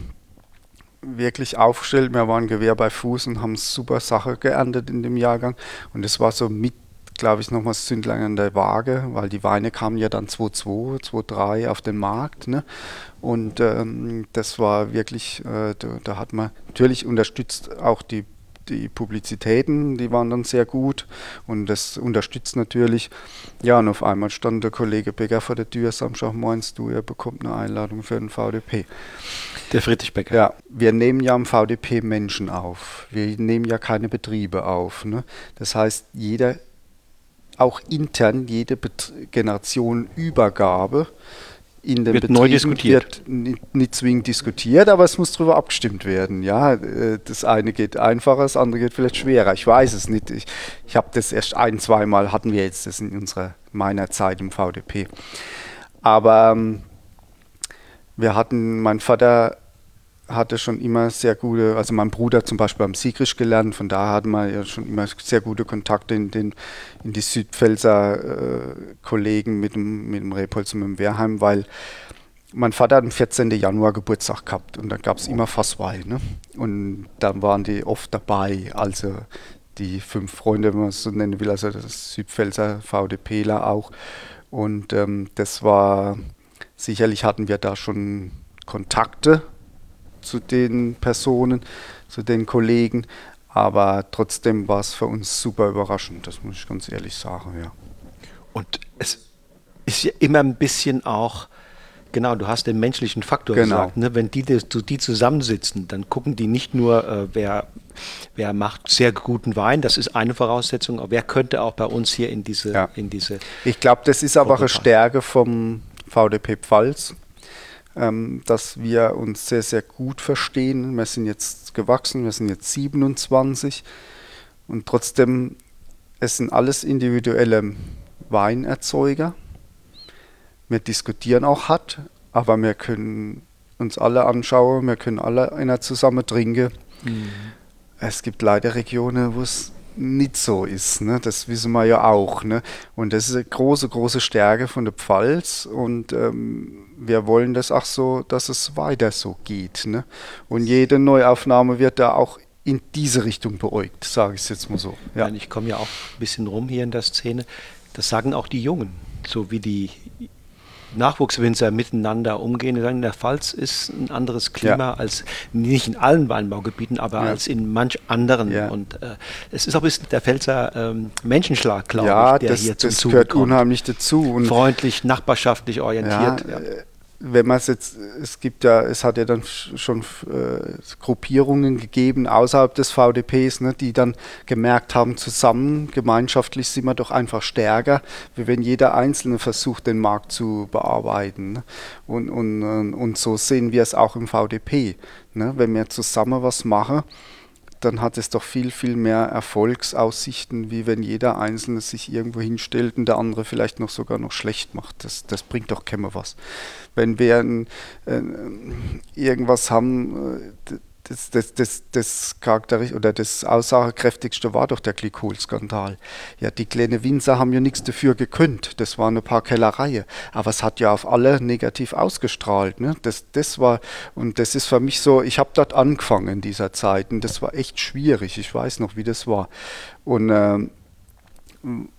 wirklich aufgestellt. Wir waren Gewehr bei Fuß und haben super Sache geerntet in dem Jahrgang. Und es war so mit glaube ich, nochmal das Zündlein an der Waage, weil die Weine kamen ja dann 2,2, 2,3 auf den Markt. Ne? Und ähm, das war wirklich, äh, da, da, hat man natürlich unterstützt auch die, die Publizitäten, die waren dann sehr gut und das unterstützt natürlich. Ja, und auf einmal stand der Kollege Becker vor der Tür, Samstag meinst du, er bekommt eine Einladung für den VDP. Der Friedrich Becker. Ja, wir nehmen ja am VDP Menschen auf. Wir nehmen ja keine Betriebe auf. Ne? Das heißt, jeder auch intern jede Bet Generationenübergabe in den wird Betrieben neu diskutiert. wird nicht, nicht, zwingend diskutiert, aber es muss darüber abgestimmt werden. Ja, äh, das eine geht einfacher, das andere geht vielleicht schwerer. Ich weiß es nicht. Ich, ich habe das erst ein, zweimal hatten wir jetzt das in unserer meiner Zeit im VDP. Aber ähm, wir hatten, mein Vater hatte schon immer sehr gute, also mein Bruder zum Beispiel am Siegrisch gelernt, von daher hatten wir ja schon immer sehr gute Kontakte in, den, in die Südpfälzer äh, Kollegen mit dem, mit dem Repolz und mit dem Wehrheim, weil mein Vater hat am 14. Januar Geburtstag gehabt und dann gab es immer Fasswein. Ne? Und dann waren die oft dabei, also die fünf Freunde, wenn man es so nennen will, also das Südpfälzer VDPler auch. Und ähm, das war, sicherlich hatten wir da schon Kontakte zu den Personen, zu den Kollegen. Aber trotzdem war es für uns super überraschend, das muss ich ganz ehrlich sagen, ja. Und es ist ja immer ein bisschen auch, genau, du hast den menschlichen Faktor genau. gesagt, ne? wenn die, die zusammensitzen, dann gucken die nicht nur, äh, wer, wer macht sehr guten Wein, das ist eine Voraussetzung, aber wer könnte auch bei uns hier in diese... Ja. In diese ich glaube, das ist aber eine Stärke vom VDP Pfalz, ähm, dass wir uns sehr, sehr gut verstehen. Wir sind jetzt gewachsen, wir sind jetzt 27 und trotzdem, es sind alles individuelle Weinerzeuger. Wir diskutieren auch hart, aber wir können uns alle anschauen, wir können alle einer zusammen trinken. Mhm. Es gibt leider Regionen, wo es nicht so ist. Ne? Das wissen wir ja auch. Ne? Und das ist eine große, große Stärke von der Pfalz. Und ähm, wir wollen das auch so, dass es weiter so geht. Ne? Und jede Neuaufnahme wird da auch in diese Richtung beäugt, sage ich es jetzt mal so. Ja. Ich komme ja auch ein bisschen rum hier in der Szene. Das sagen auch die Jungen, so wie die Nachwuchswinzer miteinander umgehen. In der Pfalz ist ein anderes Klima ja. als nicht in allen Weinbaugebieten, aber ja. als in manch anderen. Ja. Und äh, es ist auch ein bisschen der Pfälzer ähm, Menschenschlag, glaube ich, der das, hier zum das gehört kommt. unheimlich dazu. Und Freundlich, nachbarschaftlich orientiert. Äh, wenn man es jetzt, es gibt ja, es hat ja dann schon äh, Gruppierungen gegeben außerhalb des VDPs, ne, die dann gemerkt haben, zusammen, gemeinschaftlich sind wir doch einfach stärker, wie wenn jeder Einzelne versucht, den Markt zu bearbeiten. Ne? Und, und, und so sehen wir es auch im VDP. Ne? Wenn wir zusammen was machen, dann hat es doch viel, viel mehr Erfolgsaussichten, wie wenn jeder Einzelne sich irgendwo hinstellt und der andere vielleicht noch sogar noch schlecht macht. Das, das bringt doch keiner was. Wenn wir ein, äh, irgendwas haben, äh, das, das, das, das charakteristisch oder das aussagekräftigste war doch der Glykolskandal. Ja, die kleinen Winzer haben ja nichts dafür gekönnt. Das waren ein paar Kellereien. Aber es hat ja auf alle negativ ausgestrahlt. Ne? Das, das war, und das ist für mich so, ich habe dort angefangen in dieser Zeit und das war echt schwierig. Ich weiß noch, wie das war. Und ähm,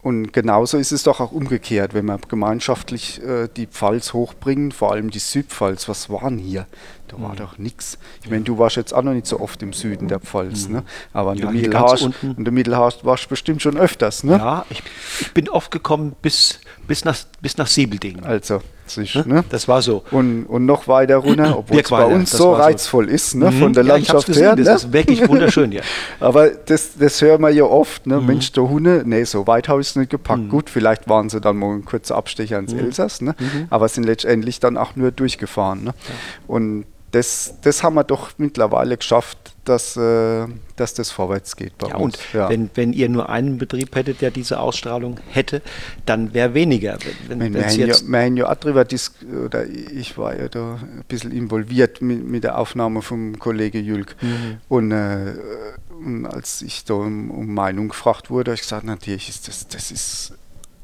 und genauso ist es doch auch umgekehrt, wenn wir gemeinschaftlich äh, die Pfalz hochbringen, vor allem die Südpfalz. Was waren hier? Da war mhm. doch nichts. Ich meine, du warst jetzt auch noch nicht so oft im Süden der Pfalz, mhm. ne? aber ja, in der Mittelhast warst du bestimmt schon öfters. Ne? Ja, ich, ich bin oft gekommen bis, bis, nach, bis nach Siebelding. Also, sich, ne? ne? Das war so. Und, und noch weiter runter, *clears throat* obwohl es bei uns so reizvoll so. ist, ne? Mhm. von der ja, Landschaft gesehen, her. Das ne? ist wirklich wunderschön, ja. *laughs* Aber das, das hören wir ja oft, ne? Mhm. Mensch, der Hunde, nee, so weit habe ich es nicht gepackt. Mhm. Gut, vielleicht waren sie dann mal ein kurzer Abstecher ins mhm. Elsass, ne? Aber sind letztendlich dann auch nur durchgefahren. Ne? Ja. Und das, das haben wir doch mittlerweile geschafft, dass, äh, dass das vorwärts geht bei ja, uns. Und ja. wenn, wenn ihr nur einen Betrieb hättet, der diese Ausstrahlung hätte, dann wäre weniger. Wenn, wenn, wir, haben ja, wir haben ja auch drüber oder ich war ja da ein bisschen involviert mit, mit der Aufnahme vom Kollege Jülk. Mhm. Und, äh, und, als ich da um, um Meinung gefragt wurde, habe ich gesagt, natürlich ist das, das ist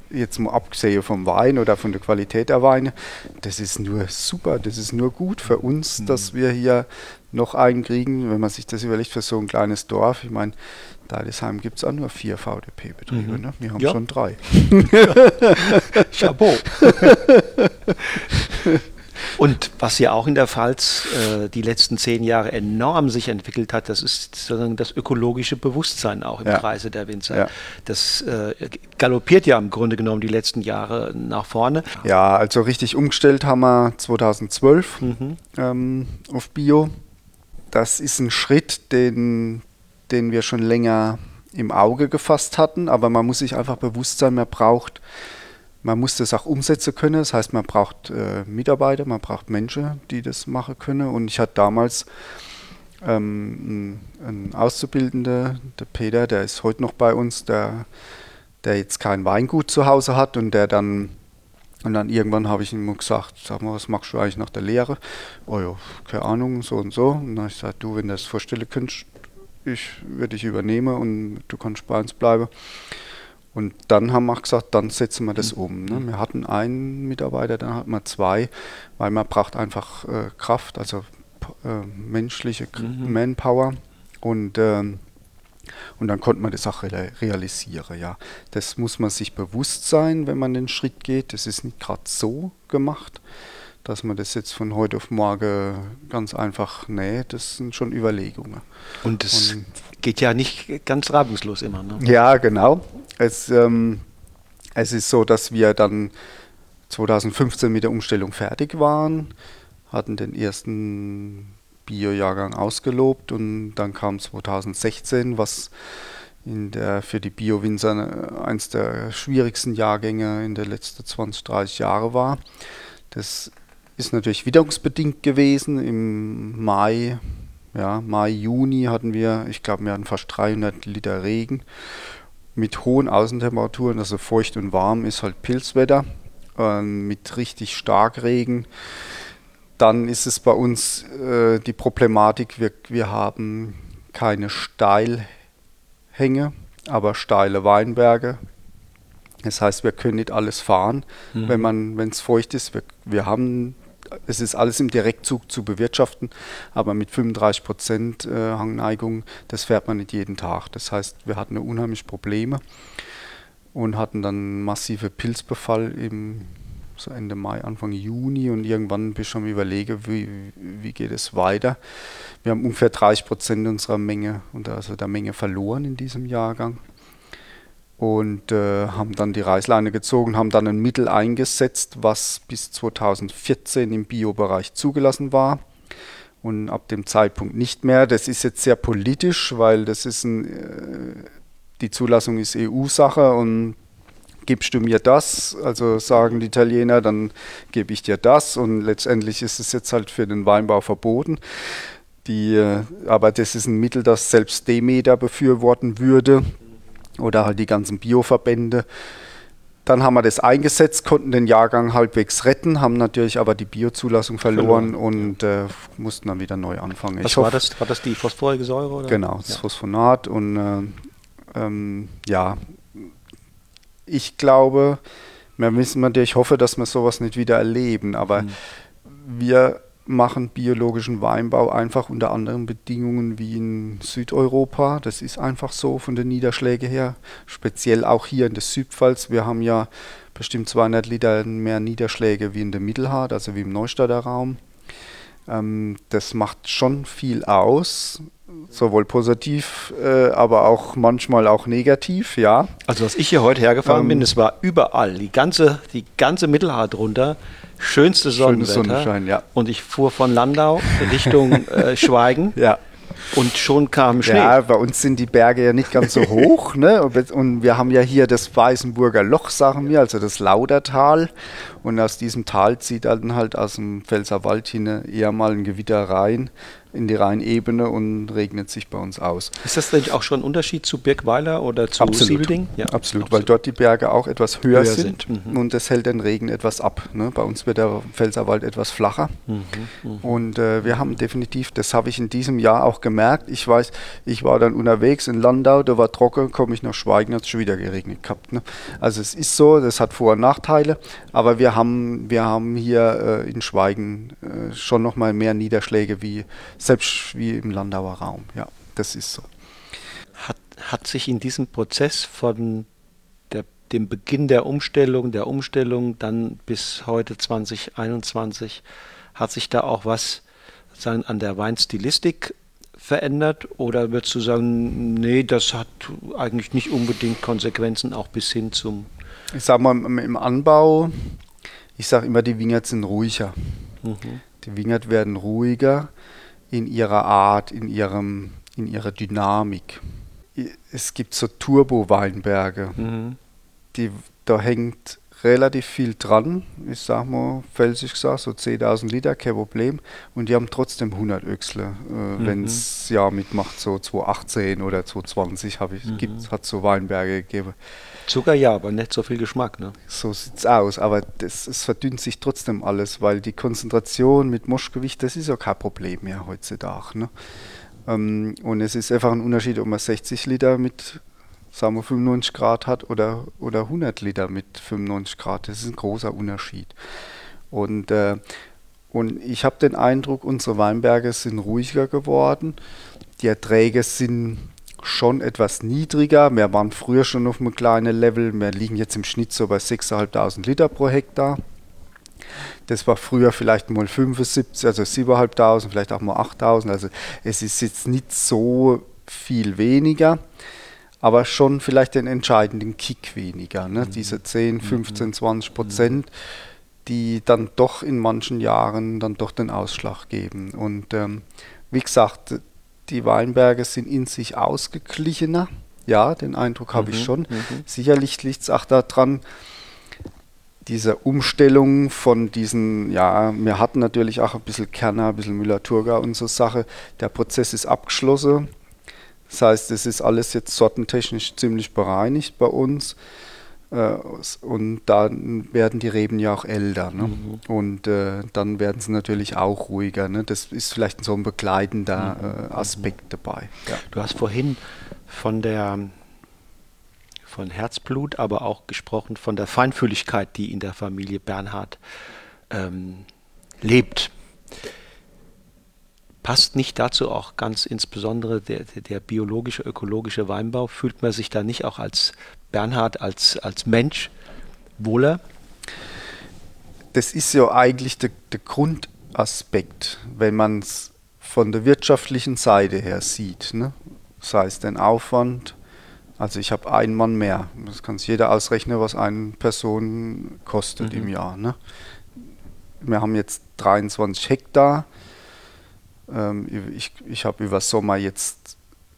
jetzt mal abgesehen vom Wein oder von der Qualität der Weine, das ist nur super, das ist nur gut für uns, mhm. dass wir hier noch einen kriegen, wenn man sich das überlegt, für so ein kleines Dorf. Ich meine, Deidesheim gibt es auch nur vier VDP-Betriebe, mhm. ne? wir haben ja. schon drei. *laughs* Chapeau. *laughs* Und was ja auch in der Pfalz äh, die letzten zehn Jahre enorm sich entwickelt hat, das ist sozusagen das ökologische Bewusstsein auch im ja. Kreise der Winzer. Ja. Das äh, galoppiert ja im Grunde genommen die letzten Jahre nach vorne. Ja, also richtig umgestellt haben wir 2012 mhm. ähm, auf Bio. Das ist ein Schritt, den, den wir schon länger im Auge gefasst hatten, aber man muss sich einfach bewusst sein, man braucht man muss das auch umsetzen können. Das heißt, man braucht äh, Mitarbeiter, man braucht Menschen, die das machen können. Und ich hatte damals ähm, einen Auszubildender, der Peter, der ist heute noch bei uns, der, der jetzt kein Weingut zu Hause hat und der dann und dann irgendwann habe ich ihm gesagt, sag mal, was machst du eigentlich nach der Lehre? Oh ja, keine Ahnung, so und so. Und dann habe ich gesagt, du, wenn du das vorstellen könntest, ich würde dich übernehmen und du kannst bei uns bleiben. Und dann haben wir gesagt, dann setzen wir das um. Ne? Wir hatten einen Mitarbeiter, dann hatten wir zwei, weil man braucht einfach äh, Kraft, also äh, menschliche mhm. Manpower. Und, ähm, und dann konnte man das auch realisieren. Ja. Das muss man sich bewusst sein, wenn man den Schritt geht. Das ist nicht gerade so gemacht dass man das jetzt von heute auf morgen ganz einfach, nee, das sind schon Überlegungen. Und es geht ja nicht ganz reibungslos immer. Ne? Ja, genau. Es, ähm, es ist so, dass wir dann 2015 mit der Umstellung fertig waren, hatten den ersten Bio-Jahrgang ausgelobt und dann kam 2016, was in der, für die Bio-Winzer eines der schwierigsten Jahrgänge in den letzten 20, 30 Jahren war. Das ist natürlich witterungsbedingt gewesen. Im Mai, ja, Mai, Juni hatten wir, ich glaube, wir hatten fast 300 Liter Regen mit hohen Außentemperaturen, also feucht und warm ist halt Pilzwetter, äh, mit richtig Starkregen. Dann ist es bei uns äh, die Problematik, wir, wir haben keine Steilhänge, aber steile Weinberge. Das heißt, wir können nicht alles fahren, mhm. wenn man, wenn es feucht ist. Wir, wir haben es ist alles im Direktzug zu bewirtschaften, aber mit 35 Prozent äh, Hangneigung, das fährt man nicht jeden Tag. Das heißt, wir hatten unheimlich Probleme und hatten dann massive Pilzbefall im so Ende Mai, Anfang Juni und irgendwann bin ich schon überlege, wie, wie geht es weiter. Wir haben ungefähr 30 Prozent unserer Menge, also der Menge verloren in diesem Jahrgang und äh, haben dann die Reißleine gezogen, haben dann ein Mittel eingesetzt, was bis 2014 im Biobereich zugelassen war und ab dem Zeitpunkt nicht mehr. Das ist jetzt sehr politisch, weil das ist ein, äh, die Zulassung ist EU-Sache und gibst du mir das, also sagen die Italiener, dann gebe ich dir das und letztendlich ist es jetzt halt für den Weinbau verboten. Die, äh, aber das ist ein Mittel, das selbst Demeter befürworten würde oder halt die ganzen Bioverbände. dann haben wir das eingesetzt, konnten den Jahrgang halbwegs retten, haben natürlich aber die Biozulassung verloren, verloren. und äh, mussten dann wieder neu anfangen. Was ich war hoffe, das? War das die phosphorige Säure? Oder? Genau, das ja. Phosphonat und äh, ähm, ja, ich glaube, wir müssen natürlich, ich hoffe, dass wir sowas nicht wieder erleben, aber mhm. wir machen biologischen Weinbau einfach unter anderen Bedingungen wie in Südeuropa. Das ist einfach so von den Niederschlägen her. Speziell auch hier in der Südpfalz. Wir haben ja bestimmt 200 Liter mehr Niederschläge wie in der Mittelhart, also wie im Neustadter Raum. Ähm, das macht schon viel aus sowohl positiv, äh, aber auch manchmal auch negativ, ja. Also als ich hier heute hergefahren ähm, bin, es war überall, die ganze, die ganze Mittelhart runter, schönste Sonnenwetter. Sonnenschein, ja. Und ich fuhr von Landau Richtung äh, *laughs* Schweigen. Ja. Und schon kam Schnee. Ja, bei uns sind die Berge ja nicht ganz so *laughs* hoch. ne? Und wir haben ja hier das Weißenburger Loch, sagen wir, also das Laudertal. Und aus diesem Tal zieht dann halt aus dem Pfälzerwald hin eher mal ein Gewitter rein in die Rheinebene und regnet sich bei uns aus. Ist das denn auch schon ein Unterschied zu Birkweiler oder zu absolut. Siebelding? Ja, absolut, absolut, weil dort die Berge auch etwas höher, höher sind, sind. Mhm. und das hält den Regen etwas ab. Ne? Bei uns wird der Pfälzerwald etwas flacher mhm. Mhm. und äh, wir haben definitiv, das habe ich in diesem Jahr auch gemerkt, ich weiß, ich war dann unterwegs in Landau, da war trocken, komme ich nach Schweigen, hat es schon wieder geregnet gehabt. Ne? Also es ist so, das hat Vor- und Nachteile, aber wir haben, wir haben hier äh, in Schweigen äh, schon nochmal mehr Niederschläge wie selbst wie im Landauer Raum. Ja, das ist so. Hat, hat sich in diesem Prozess von der, dem Beginn der Umstellung, der Umstellung dann bis heute 2021, hat sich da auch was sagen, an der Weinstilistik verändert? Oder würdest du sagen, nee, das hat eigentlich nicht unbedingt Konsequenzen auch bis hin zum. Ich sage mal, im Anbau, ich sage immer, die Wingert sind ruhiger. Mhm. Die Wingert werden ruhiger in ihrer Art, in, ihrem, in ihrer Dynamik. Es gibt so Turbo-Weinberge, mhm. da hängt relativ viel dran. Ich sag mal, felsig gesagt, so 10.000 Liter, kein Problem. Und die haben trotzdem 100 Öchsle, äh, mhm. wenn es ja mitmacht, so 2018 oder 2020 ich, mhm. hat so Weinberge gegeben. Zucker ja, aber nicht so viel Geschmack, ne? So sieht's aus, aber das, es verdünnt sich trotzdem alles, weil die Konzentration mit Moschgewicht, das ist ja kein Problem mehr heutzutage. Ne? Ähm, und es ist einfach ein Unterschied, ob man 60 Liter mit sagen wir 95 Grad hat oder, oder 100 Liter mit 95 Grad. Das ist ein großer Unterschied. Und, äh, und ich habe den Eindruck, unsere Weinberge sind ruhiger geworden. Die Erträge sind schon etwas niedriger. Wir waren früher schon auf einem kleinen Level. Wir liegen jetzt im Schnitt so bei 6.500 Liter pro Hektar. Das war früher vielleicht mal 75, also 7.500, vielleicht auch mal 8.000. Also es ist jetzt nicht so viel weniger aber schon vielleicht den entscheidenden Kick weniger. Ne? Mhm. Diese 10, 15, 20 Prozent, die dann doch in manchen Jahren dann doch den Ausschlag geben. Und ähm, wie gesagt, die Weinberge sind in sich ausgeglichener. Ja, den Eindruck habe mhm. ich schon. Mhm. Sicherlich liegt es auch daran, diese Umstellung von diesen, ja, wir hatten natürlich auch ein bisschen Kerner, ein bisschen Müller-Thurgau und so Sache. Der Prozess ist abgeschlossen. Das heißt, es ist alles jetzt sortentechnisch ziemlich bereinigt bei uns. Äh, und dann werden die Reben ja auch älter. Ne? Mhm. Und äh, dann werden sie natürlich auch ruhiger. Ne? Das ist vielleicht so ein begleitender mhm. äh, Aspekt dabei. Ja. Du hast vorhin von der von Herzblut, aber auch gesprochen von der Feinfühligkeit, die in der Familie Bernhard ähm, lebt. Passt nicht dazu auch ganz insbesondere der, der, biologische, ökologische Weinbau? Fühlt man sich da nicht auch als Bernhard, als, als Mensch wohler? Das ist ja eigentlich der, der Grundaspekt, wenn man es von der wirtschaftlichen Seite her sieht. Ne? Sei es den Aufwand, also ich habe einen Mann mehr. Das kann sich jeder ausrechnen, was eine Person kostet mhm. im Jahr. Ne? Wir haben jetzt 23 Hektar. Ähm, ich ich habe über Sommer jetzt,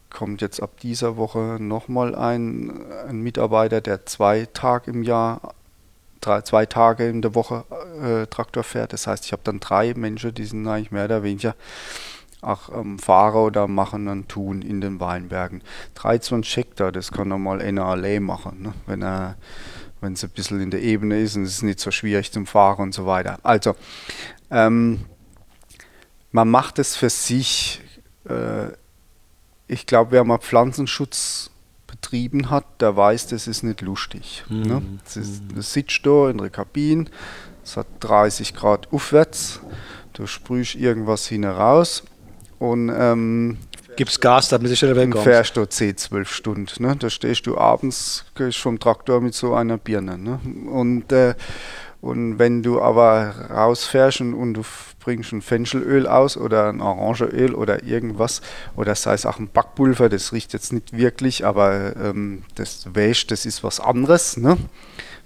kommt jetzt ab dieser Woche nochmal ein, ein Mitarbeiter, der zwei Tage im Jahr, drei, zwei Tage in der Woche äh, Traktor fährt. Das heißt, ich habe dann drei Menschen, die sind eigentlich mehr oder weniger auch ähm, Fahrer oder machen und tun in den Weinbergen. 23 Hektar, das kann nochmal einer allein machen, ne? wenn er wenn es ein bisschen in der Ebene ist und es ist nicht so schwierig zum Fahren und so weiter. Also, ähm, man macht es für sich. Äh, ich glaube, wer mal Pflanzenschutz betrieben hat, der weiß, das ist nicht lustig. Mhm. Ne? Das, ist, das sitzt da in der Kabine, es hat 30 Grad aufwärts, du sprühst irgendwas hin raus und ähm, gibst Gas, damit ich schneller wegkommst. fährst du 10, 12 Stunden. Ne? Da stehst du abends vom Traktor mit so einer Birne. Ne? Und, äh, und wenn du aber rausfährst und, und du bringst ein Fenchelöl aus oder ein Orangeöl oder irgendwas oder sei es auch ein Backpulver, das riecht jetzt nicht wirklich, aber ähm, das wäscht, das ist was anderes, ne?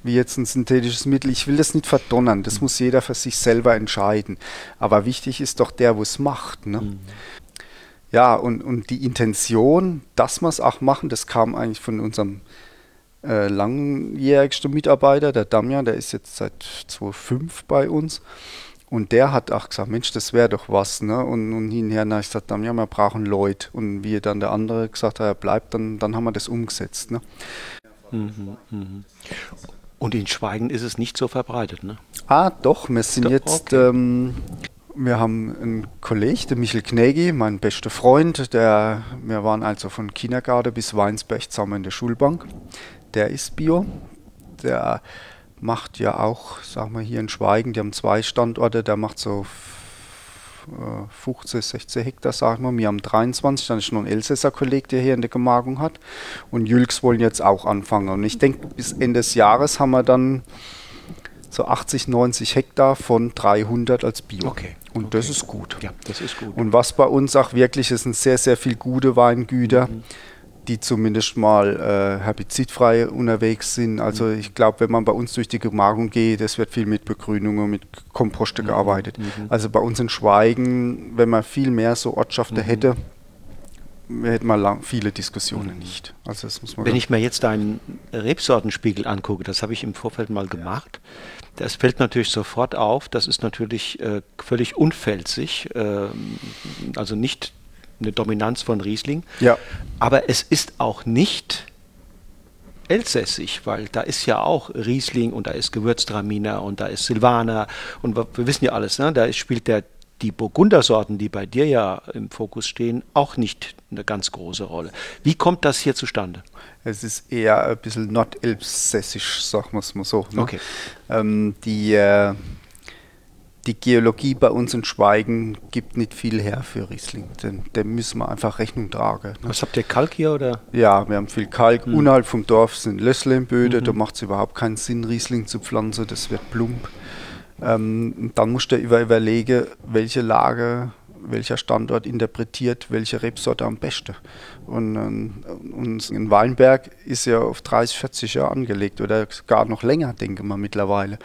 wie jetzt ein synthetisches Mittel. Ich will das nicht verdonnern, das muss jeder für sich selber entscheiden. Aber wichtig ist doch der, wo es macht. Ne? Mhm. Ja, und, und die Intention, dass wir es auch machen, das kam eigentlich von unserem äh, langjährigsten Mitarbeiter, der Damian, der ist jetzt seit 2005 bei uns. Und der hat auch gesagt, Mensch, das wäre doch was. Ne? Und, und hinher habe ich gesagt, ja, wir brauchen Leute. Und wie dann der andere gesagt hat, er bleibt, dann, dann haben wir das umgesetzt. Ne? Mhm, mh. Und in Schweigen ist es nicht so verbreitet, ne? Ah, doch, wir sind doch, jetzt, okay. ähm, wir haben einen Kollegen, der Michael Knägi, mein bester Freund, der, wir waren also von Kindergarten bis Weinsberg zusammen in der Schulbank. Der ist Bio. Der macht ja auch, sagen wir hier in Schweigen, die haben zwei Standorte, der macht so 15, 16 Hektar, sagen wir. Wir haben 23, dann ist noch ein Elsässer Kolleg, der hier in der Gemarkung hat. Und Jülks wollen jetzt auch anfangen. Und ich denke, bis Ende des Jahres haben wir dann so 80, 90 Hektar von 300 als Bio. Okay. Und okay. das ist gut. Ja, das ist gut. Und was bei uns auch wirklich ist, sind sehr, sehr viele gute Weingüter. Mhm die zumindest mal äh, herbizidfrei unterwegs sind. Also mhm. ich glaube, wenn man bei uns durch die Gemarkung geht, es wird viel mit Begrünung und mit Komposte mhm. gearbeitet. Mhm. Also bei uns in Schweigen, wenn man viel mehr so Ortschaften mhm. hätte, hätten wir lang, viele Diskussionen mhm. nicht. Also das muss man wenn ich mir jetzt deinen Rebsortenspiegel angucke, das habe ich im Vorfeld mal gemacht, das fällt natürlich sofort auf, das ist natürlich äh, völlig unfälzig, äh, also nicht eine Dominanz von Riesling. Ja. Aber es ist auch nicht elsässig, weil da ist ja auch Riesling und da ist Gewürztraminer und da ist Silvaner und wir, wir wissen ja alles, ne? da spielt der die Burgundersorten, die bei dir ja im Fokus stehen, auch nicht eine ganz große Rolle. Wie kommt das hier zustande? Es ist eher ein bisschen nordelsässisch, sagen wir es mal so. Ne? Okay. Ähm, die äh, die Geologie bei uns in Schweigen gibt nicht viel her für Riesling. Dem, dem müssen wir einfach Rechnung tragen. Ne? Was habt ihr Kalk hier oder? Ja, wir haben viel Kalk. Mhm. Unterhalb vom Dorf sind Lösslehmböden, mhm. da macht es überhaupt keinen Sinn, Riesling zu pflanzen, das wird plump. Ähm, dann musst du überlegen, welche Lage welcher Standort interpretiert welche Rebsorte am besten. Und, ähm, und ein Weinberg ist ja auf 30, 40 Jahre angelegt oder gar noch länger, denke ich mittlerweile.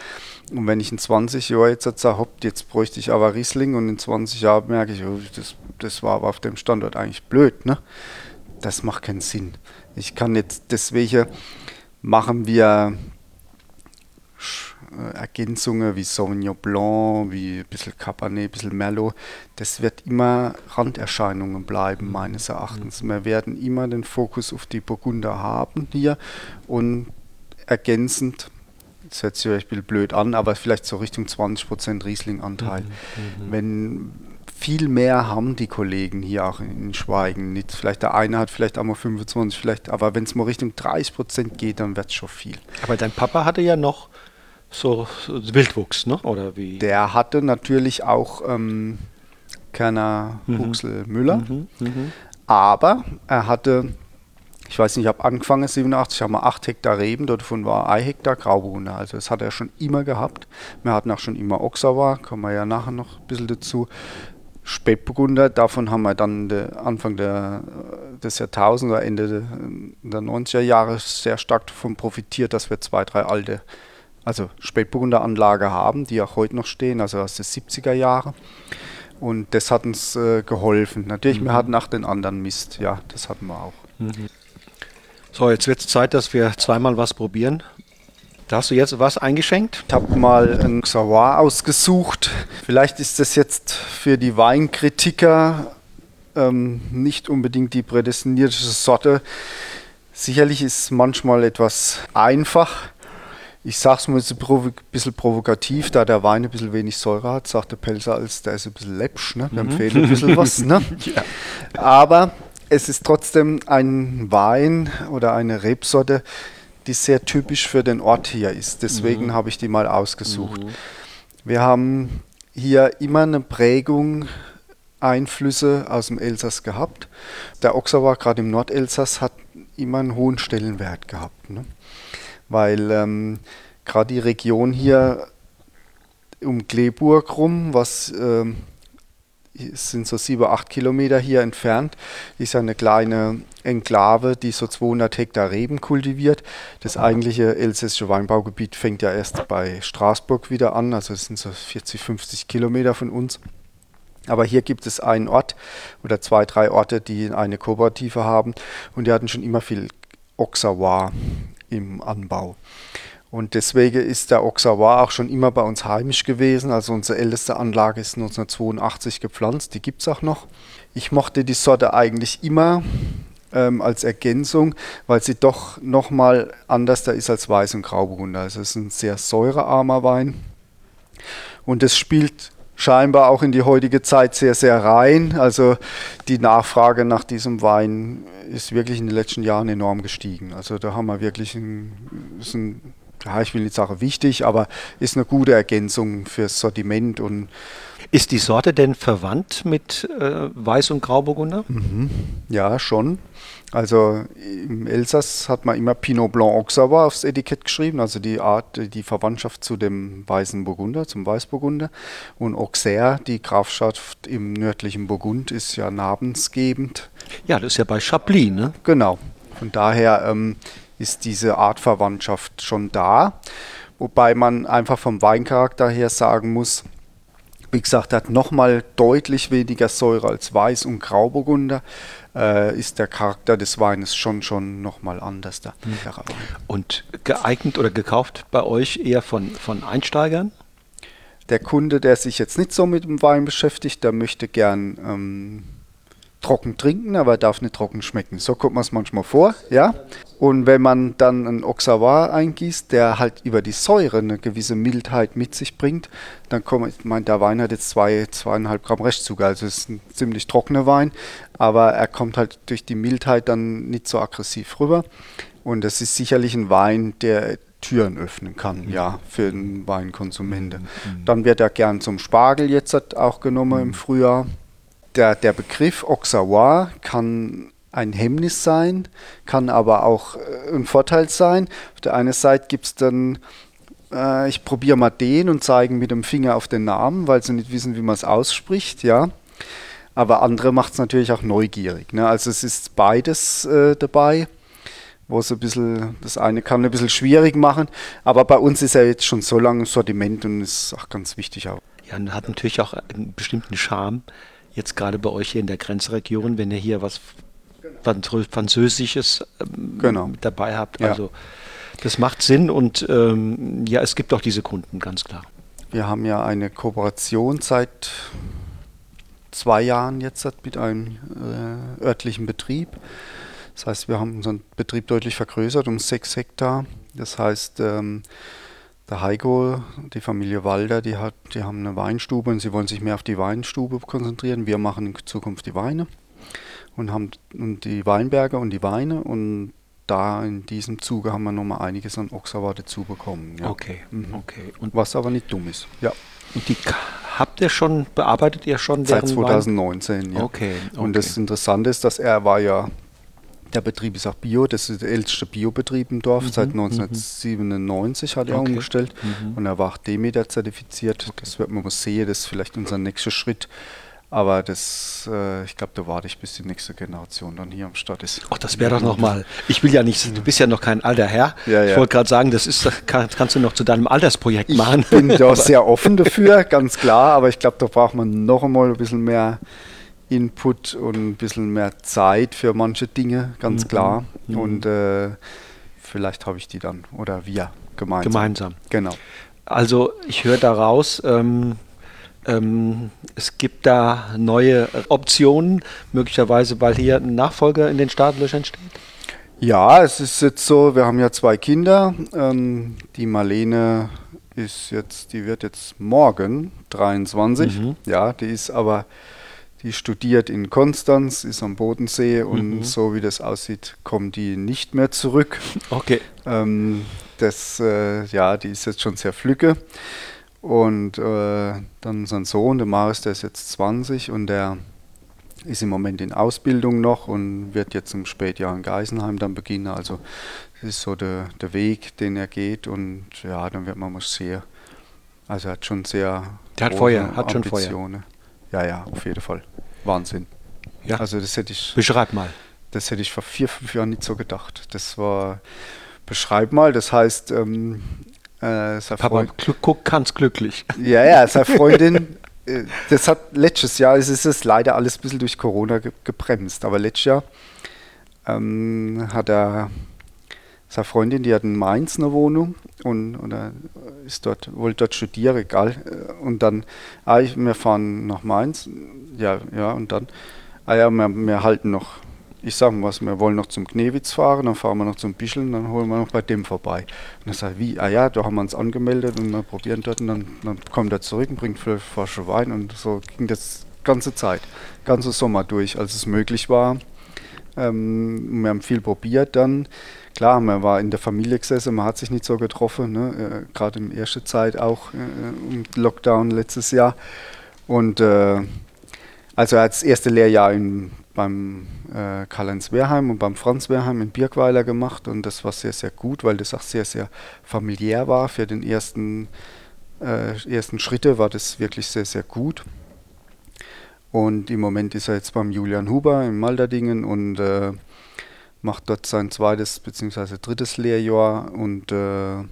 Und wenn ich in 20 Jahren jetzt sage, hopp, jetzt bräuchte ich aber Riesling und in 20 Jahren merke ich, oh, das, das war aber auf dem Standort eigentlich blöd, ne? Das macht keinen Sinn. Ich kann jetzt deswegen machen wir Ergänzungen wie Sauvignon Blanc, wie ein bisschen Cabernet, ein bisschen Merlot, das wird immer Randerscheinungen bleiben, mhm. meines Erachtens. Wir werden immer den Fokus auf die Burgunder haben hier und ergänzend, das hört sich vielleicht ein bisschen blöd an, aber vielleicht so Richtung 20% Riesling-Anteil. Mhm. Mhm. Wenn viel mehr haben die Kollegen hier auch in Schweigen. Nicht, vielleicht der eine hat vielleicht einmal 25, vielleicht, aber wenn es mal Richtung 30% geht, dann wird es schon viel. Aber dein Papa hatte ja noch so, so Wildwuchs, ne? Oder wie? Der hatte natürlich auch ähm, Kerner mhm. Huxel Müller, mhm. Mhm. aber er hatte, ich weiß nicht, ich habe angefangen 87, haben wir 8 Hektar Reben, davon war 1 Hektar Grauburgunder. Also das hat er schon immer gehabt. Wir hatten auch schon immer Oxauer, kommen wir ja nachher noch ein bisschen dazu. Spätburgunder, davon haben wir dann Anfang der, des Jahrtausends oder Ende der 90er Jahre sehr stark davon profitiert, dass wir zwei, drei alte also Spätburgunder Anlage haben, die auch heute noch stehen, also aus den 70er Jahren. Und das hat uns äh, geholfen. Natürlich, mhm. wir hatten auch den anderen Mist, ja, das hatten wir auch. Mhm. So, jetzt wird es Zeit, dass wir zweimal was probieren. Da hast du jetzt was eingeschenkt? Ich habe mal ein Xavoir ausgesucht. Vielleicht ist das jetzt für die Weinkritiker ähm, nicht unbedingt die prädestinierte Sorte. Sicherlich ist es manchmal etwas einfach ich sage es mal ein bisschen provokativ, da der Wein ein bisschen wenig Säure hat, sagt der Pelzer, als der ist ein bisschen läppsch, ne? wir mhm. empfehlen ein bisschen was. Ne? *laughs* ja. Aber es ist trotzdem ein Wein oder eine Rebsorte, die sehr typisch für den Ort hier ist. Deswegen mhm. habe ich die mal ausgesucht. Mhm. Wir haben hier immer eine Prägung, Einflüsse aus dem Elsass gehabt. Der Oxauer, gerade im Nordelsass, hat immer einen hohen Stellenwert gehabt. Ne? Weil ähm, gerade die Region hier um Kleeburg rum, was ähm, sind so sieben, acht Kilometer hier entfernt, ist eine kleine Enklave, die so 200 Hektar Reben kultiviert. Das eigentliche elsässische Weinbaugebiet fängt ja erst bei Straßburg wieder an, also es sind so 40, 50 Kilometer von uns. Aber hier gibt es einen Ort oder zwei, drei Orte, die eine Kooperative haben und die hatten schon immer viel Oxawa im Anbau. Und deswegen ist der Oxawa auch schon immer bei uns heimisch gewesen. Also unsere älteste Anlage ist 1982 gepflanzt, die gibt es auch noch. Ich mochte die Sorte eigentlich immer ähm, als Ergänzung, weil sie doch nochmal anders da ist als Weiß- und Grauburgunder. Also es ist ein sehr säurearmer Wein. Und es spielt scheinbar auch in die heutige Zeit sehr, sehr rein. Also die Nachfrage nach diesem Wein ist wirklich in den letzten Jahren enorm gestiegen. Also da haben wir wirklich ein, ein ja, ich will nicht sagen wichtig, aber ist eine gute Ergänzung fürs Sortiment und ist die Sorte denn verwandt mit äh, Weiß- und Grauburgunder? Mhm. Ja, schon. Also im Elsass hat man immer Pinot Blanc Auxerrois aufs Etikett geschrieben, also die Art, die Verwandtschaft zu dem weißen Burgunder, zum Weißburgunder. Und Auxerre, die Grafschaft im nördlichen Burgund, ist ja namensgebend. Ja, das ist ja bei Chablis, ne? Genau. Von daher ähm, ist diese Artverwandtschaft schon da. Wobei man einfach vom Weincharakter her sagen muss, wie gesagt, hat nochmal deutlich weniger Säure als Weiß- und Grauburgunder. Äh, ist der Charakter des Weines schon schon nochmal anders da. Mhm. Und geeignet oder gekauft bei euch eher von, von Einsteigern? Der Kunde, der sich jetzt nicht so mit dem Wein beschäftigt, der möchte gern ähm, trocken trinken, aber er darf nicht trocken schmecken. So kommt man es manchmal vor, ja. Und wenn man dann einen Oxavar eingießt, der halt über die Säure eine gewisse Mildheit mit sich bringt, dann kommt, ich meine, der Wein hat jetzt zwei, zweieinhalb Gramm Restzucker, also es ist ein ziemlich trockener Wein, aber er kommt halt durch die Mildheit dann nicht so aggressiv rüber. Und es ist sicherlich ein Wein, der Türen öffnen kann, mhm. ja, für einen Weinkonsumenten. Mhm. Dann wird er gern zum Spargel jetzt auch genommen mhm. im Frühjahr der, der Begriff Auxerrois kann ein Hemmnis sein, kann aber auch äh, ein Vorteil sein. Auf der einen Seite gibt es dann, äh, ich probiere mal den und zeige mit dem Finger auf den Namen, weil sie nicht wissen, wie man es ausspricht, ja. Aber andere macht es natürlich auch neugierig. Ne? Also es ist beides äh, dabei, wo es ein bisschen, das eine kann ein bisschen schwierig machen, aber bei uns ist er jetzt schon so lange im Sortiment und ist auch ganz wichtig auch. Ja, und hat natürlich auch einen bestimmten Charme jetzt gerade bei euch hier in der Grenzregion, wenn ihr hier was Französisches ähm, genau. mit dabei habt. Ja. Also das macht Sinn und ähm, ja, es gibt auch diese Kunden, ganz klar. Wir haben ja eine Kooperation seit zwei Jahren jetzt mit einem äh, örtlichen Betrieb. Das heißt, wir haben unseren Betrieb deutlich vergrößert um sechs Hektar. Das heißt, ähm, der Heiko, die Familie Walder, die, hat, die haben eine Weinstube und sie wollen sich mehr auf die Weinstube konzentrieren. Wir machen in Zukunft die Weine und haben und die Weinberge und die Weine und da in diesem Zuge haben wir nochmal einiges an Oxauer dazu bekommen. Ja. Okay, mhm. okay. Und was aber nicht dumm ist. Ja. Und die habt ihr schon, bearbeitet ihr schon? Seit 2019, Wein? ja. Okay, okay. Und das Interessante ist, dass er war ja der Betrieb ist auch Bio, das ist der älteste Biobetrieb im Dorf. Mhm, Seit 1997 mhm. hat er okay. umgestellt mhm. und er war auch Demeter zertifiziert. Okay. Das wird man mal sehen, das ist vielleicht unser nächster Schritt. Aber das, äh, ich glaube, da warte ich, bis die nächste Generation dann hier am Start ist. Ach, das wäre doch nochmal. Ich will ja nicht, du bist ja noch kein alter Herr. Ja, ja. Ich wollte gerade sagen, das ist, kann, kannst du noch zu deinem Altersprojekt machen. Ich bin da *laughs* sehr offen dafür, ganz klar. Aber ich glaube, da braucht man noch einmal ein bisschen mehr Input und ein bisschen mehr Zeit für manche Dinge, ganz mhm. klar. Mhm. Und äh, vielleicht habe ich die dann oder wir gemeinsam. Gemeinsam. Genau. Also ich höre daraus, ähm, ähm, es gibt da neue Optionen, möglicherweise, weil hier ein Nachfolger in den Startlöchern steht. Ja, es ist jetzt so, wir haben ja zwei Kinder. Ähm, die Marlene ist jetzt, die wird jetzt morgen 23. Mhm. Ja, die ist aber, die studiert in Konstanz, ist am Bodensee und Mhm. so wie das aussieht, kommt die nicht mehr zurück. Okay. Ähm, das, äh, ja, die ist jetzt schon sehr flügge. Und äh, dann sein Sohn, der Marius, der ist jetzt 20 und der ist im Moment in Ausbildung noch und wird jetzt im Spätjahr in Geisenheim dann beginnen. Also das ist so der, der Weg, den er geht und ja, dann wird man mal sehen. Also er hat schon sehr Der hat Feuer, hat schon Feuer. Ja, ja, auf jeden Fall. Wahnsinn. Ja. Also das hätte ich Beschreib mal. das hätte ich vor vier, fünf Jahren nicht so gedacht. Das war, beschreib mal, das heißt, ähm, äh, Papa, guck ganz glücklich. *laughs* ja, ja, seine Freundin, *laughs* äh, das hat letztes Jahr, es ist es leider alles ein bisschen durch Corona ge gebremst, aber letztes Jahr ähm, hat er, seine Freundin, die hat in Mainz eine Wohnung und, und ist dort, wollte dort studieren, egal. Und dann, ah, ich, wir fahren nach Mainz, ja, ja, und dann, ah ja, wir, wir halten noch, ich sag mal was, wir wollen noch zum Knewitz fahren, dann fahren wir noch zum Bischeln, dann holen wir noch bei dem vorbei. Und dann sagt wie, ah ja, da haben wir uns angemeldet und wir probieren dort und dann, dann kommt er zurück und bringt fünf Flaschen Wein und so ging das ganze Zeit, ganze Sommer durch, als es möglich war. Ähm, wir haben viel probiert dann. Klar, man war in der Familie gesessen, man hat sich nicht so getroffen, ne? äh, gerade in erster Zeit auch äh, im Lockdown letztes Jahr. Und äh, also er hat das erste Lehrjahr in, beim äh, Karl-Heinz Wehrheim und beim Franz Wehrheim in Birkweiler gemacht und das war sehr, sehr gut, weil das auch sehr, sehr familiär war. Für den ersten, äh, ersten Schritte war das wirklich sehr, sehr gut. Und im Moment ist er jetzt beim Julian Huber in Malderdingen und äh, macht dort sein zweites bzw. drittes Lehrjahr. Und äh,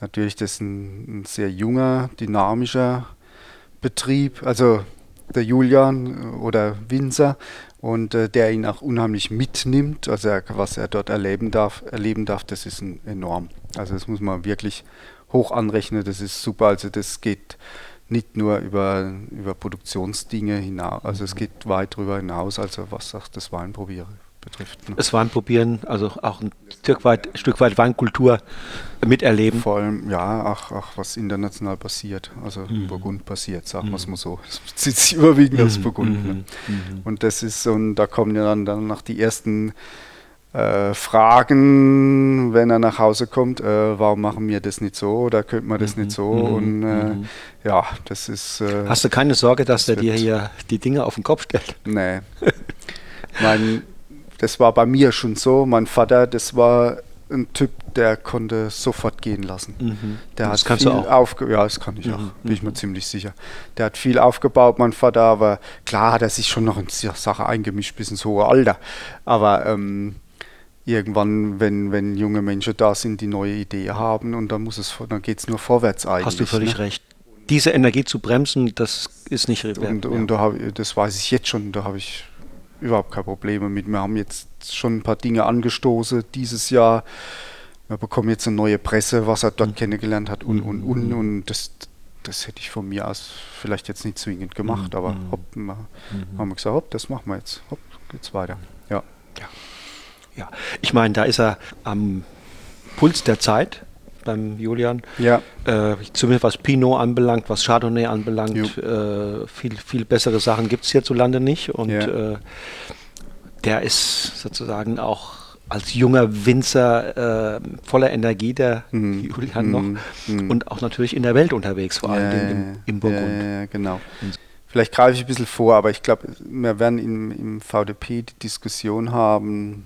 natürlich das ist ein, ein sehr junger, dynamischer Betrieb. Also der Julian äh, oder Winzer und äh, der ihn auch unheimlich mitnimmt. Also er, was er dort erleben darf, erleben darf, das ist ein, enorm. Also das muss man wirklich hoch anrechnen. Das ist super. Also das geht nicht nur über, über Produktionsdinge hinaus, also es geht weit darüber hinaus, also was auch das Weinprobieren betrifft. Ne? Das Weinprobieren, also auch ein Stück weit, Stück weit Weinkultur miterleben. Vor allem, ja, auch, auch was international passiert, also Mhm. Burgund passiert, sagen wir es Mhm. mal so. *laughs* Es bezieht sich überwiegend aufs Mhm, Burgund. Ne? mhm, mhm. Und das ist, und da kommen ja dann, dann nach die ersten äh, Fragen, wenn er nach Hause kommt, äh, warum machen wir das nicht so oder könnte man das Mhm, nicht so? mhm, Und äh, mhm. ja, das ist. Äh, Hast du keine Sorge, dass der dir hier die Dinge auf den Kopf stellt? Nee. mein, das war bei mir schon so. Mein Vater, das war ein Typ, der konnte sofort gehen lassen. Mhm. Der das hat kannst viel du auch. aufge ja, das kann ich Mhm, auch, bin ich mir mhm. ziemlich sicher. Der hat viel aufgebaut, mein Vater, aber klar hat er sich schon noch in die Sache eingemischt bis ins hohe Alter. Aber ähm, irgendwann, wenn, wenn junge Menschen da sind, die neue Ideen haben und dann muss es, dann geht es nur vorwärts eigentlich. Hast du völlig ne? recht. Diese Energie zu bremsen, das ist nicht Und, und da hab, das weiß ich jetzt schon, da habe ich überhaupt keine Probleme mit. Wir haben jetzt schon ein paar Dinge angestoßen dieses Jahr. Wir bekommen jetzt eine neue Presse, was er dort Mhm. kennengelernt hat und, und, und. Mhm. Und das, das hätte ich von mir aus vielleicht jetzt nicht zwingend gemacht, aber Mhm. hopp, wir, Mhm. haben wir gesagt, hopp, das machen wir jetzt. Hopp, geht's weiter. Ja. Ja, ich meine, da ist er am Puls der Zeit beim Julian. Ja, Äh, zumindest was Pinot anbelangt, was Chardonnay anbelangt, äh, viel, viel bessere Sachen gibt es hierzulande nicht. Und Ja. äh, der ist sozusagen auch als junger Winzer äh, voller Energie, der Mhm. Julian noch. Mhm. Mhm. Und auch natürlich in der Welt unterwegs, vor allem ja, im, im Burgund. Ja, genau. Vielleicht greife ich ein bisschen vor, aber ich glaube, wir werden im, im VDP die Diskussion haben,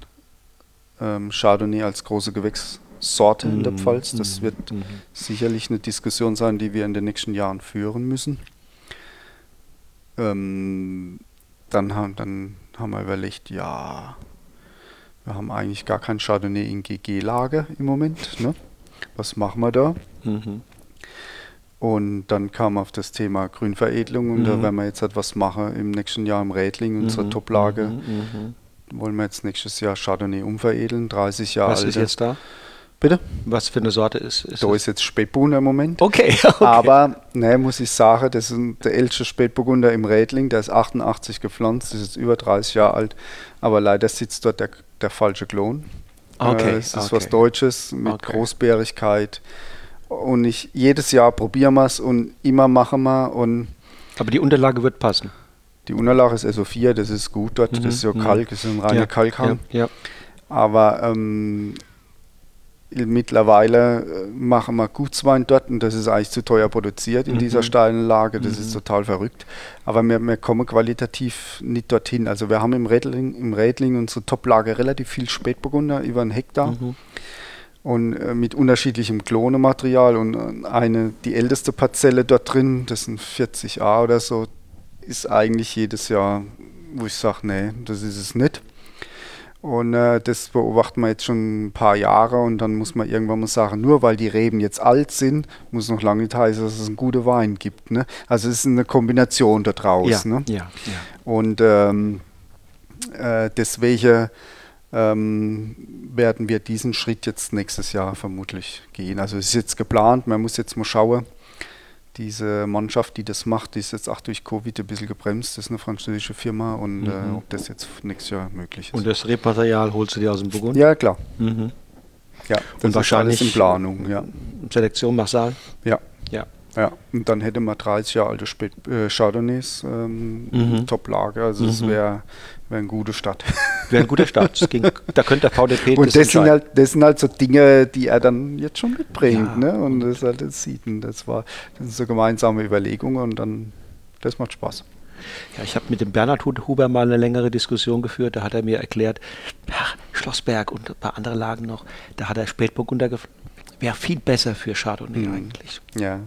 ähm, Chardonnay als große Gewächssorte in der Mhm, Pfalz. Das mhm, wird mhm. sicherlich eine Diskussion sein, die wir in den nächsten Jahren führen müssen. Ähm, dann, haben, dann haben wir überlegt, ja, wir haben eigentlich gar kein Chardonnay in GG-Lage im Moment. Ne? Was machen wir da? Mhm. Und dann kam auf das Thema Grünveredelung und da Mhm. werden wir jetzt etwas machen im nächsten Jahr im Rädling, unsere Mhm, Toplage. mhm, mhm. Wollen wir jetzt nächstes Jahr Chardonnay umveredeln, 30 Jahre Was alt. ist jetzt da? Bitte? Was für eine Sorte ist, ist Da es? ist jetzt Spätburgunder im Moment. Okay, *laughs* okay. Aber, ne, muss ich sagen, das ist der älteste Spätburgunder im Rädling, der ist 88 gepflanzt, ist jetzt über 30 Jahre alt, aber leider sitzt dort der, der falsche Klon. Okay, äh, es ist okay. was Deutsches mit okay. Großbärigkeit. Und ich, jedes Jahr probieren wir es und immer machen wir. Und Aber die Unterlage wird passen. Die Unterlage ist SO4, das ist gut dort. Mhm. Das ist ja mhm. Kalk, das ist ein reiner ja, Kalkhang. Ja, ja. Aber ähm, mittlerweile äh, machen wir Gutswein dort und das ist eigentlich zu teuer produziert in mhm. dieser steilen Lage. Das mhm. ist total verrückt. Aber wir, wir, kommen qualitativ nicht dorthin. Also wir haben im Rädling, im Rädling unsere Toplage relativ viel Spätburgunder über einen Hektar. Mhm. Und äh, mit unterschiedlichem Klonematerial und äh, eine, die älteste Parzelle dort drin, das sind 40a oder so, ist eigentlich jedes Jahr, wo ich sage, nee, das ist es nicht. Und äh, das beobachten wir jetzt schon ein paar Jahre und dann muss man irgendwann mal sagen, nur weil die Reben jetzt alt sind, muss noch lange nicht heißen, dass es einen guten Wein gibt. Ne? Also es ist eine Kombination da draußen. Ja, ne? ja, ja. Und ähm, äh, deswegen ähm, werden wir diesen Schritt jetzt nächstes Jahr vermutlich gehen. Also es ist jetzt geplant, man muss jetzt mal schauen, diese Mannschaft, die das macht, die ist jetzt auch durch Covid ein bisschen gebremst. Das ist eine französische Firma und mhm. äh, ob das jetzt nächstes Jahr möglich ist. Und das Repmaterial holst du dir aus dem Burgund? Ja, klar. Mhm. Ja, das und wahrscheinlich in Planung, ja. Selektion Marsal? Ja. Ja. Ja, und dann hätte man 30 Jahre alte Spät äh, Chardonnays, ähm, mhm. Top-Lage. Also es mhm. Wäre wär eine gute Stadt. Wäre eine gute Stadt. *laughs* Ging, da könnte der VDP Und das sind, halt, das sind halt so Dinge, die er dann jetzt schon mitbringt. Ja. Ne? Und das halt das sieht. Und das war das sind so gemeinsame Überlegungen und dann, das macht Spaß. Ja, ich habe mit dem Bernhard Huber mal eine längere Diskussion geführt. Da hat er mir erklärt, ach, Schlossberg und ein paar andere Lagen noch, da hat er Spätburgunder wäre viel besser für Chardonnay mhm. eigentlich. Ja,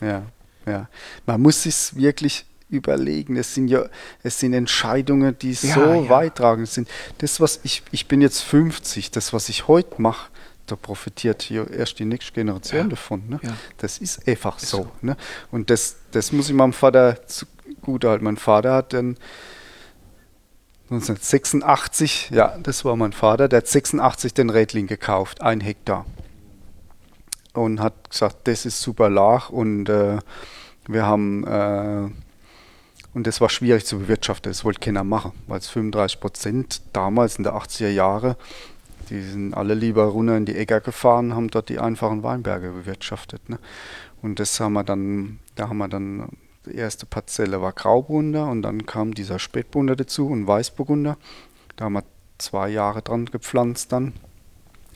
ja, ja. Man muss sich wirklich überlegen. Es sind ja, es sind Entscheidungen, die ja, so ja. weittragend sind. Das, was ich, ich bin jetzt 50, das, was ich heute mache, da profitiert hier erst die nächste Generation ja. davon. Ne? Das ist einfach ist so. so. Ne? Und das, das muss ich meinem Vater gut halten. Mein Vater hat dann 1986, ja, das war mein Vater, der hat 86 den Rädling gekauft, ein Hektar und hat gesagt, das ist super lach und äh, wir haben äh, und das war schwierig zu bewirtschaften, das wollte keiner machen, weil es 35 Prozent damals in der 80er Jahre, die sind alle lieber runter in die Äcker gefahren, haben dort die einfachen Weinberge bewirtschaftet. Ne? Und das haben wir dann, da haben wir dann, die erste Parzelle war Grauburgunder und dann kam dieser Spätburgunder dazu und Weißburgunder. Da haben wir zwei Jahre dran gepflanzt dann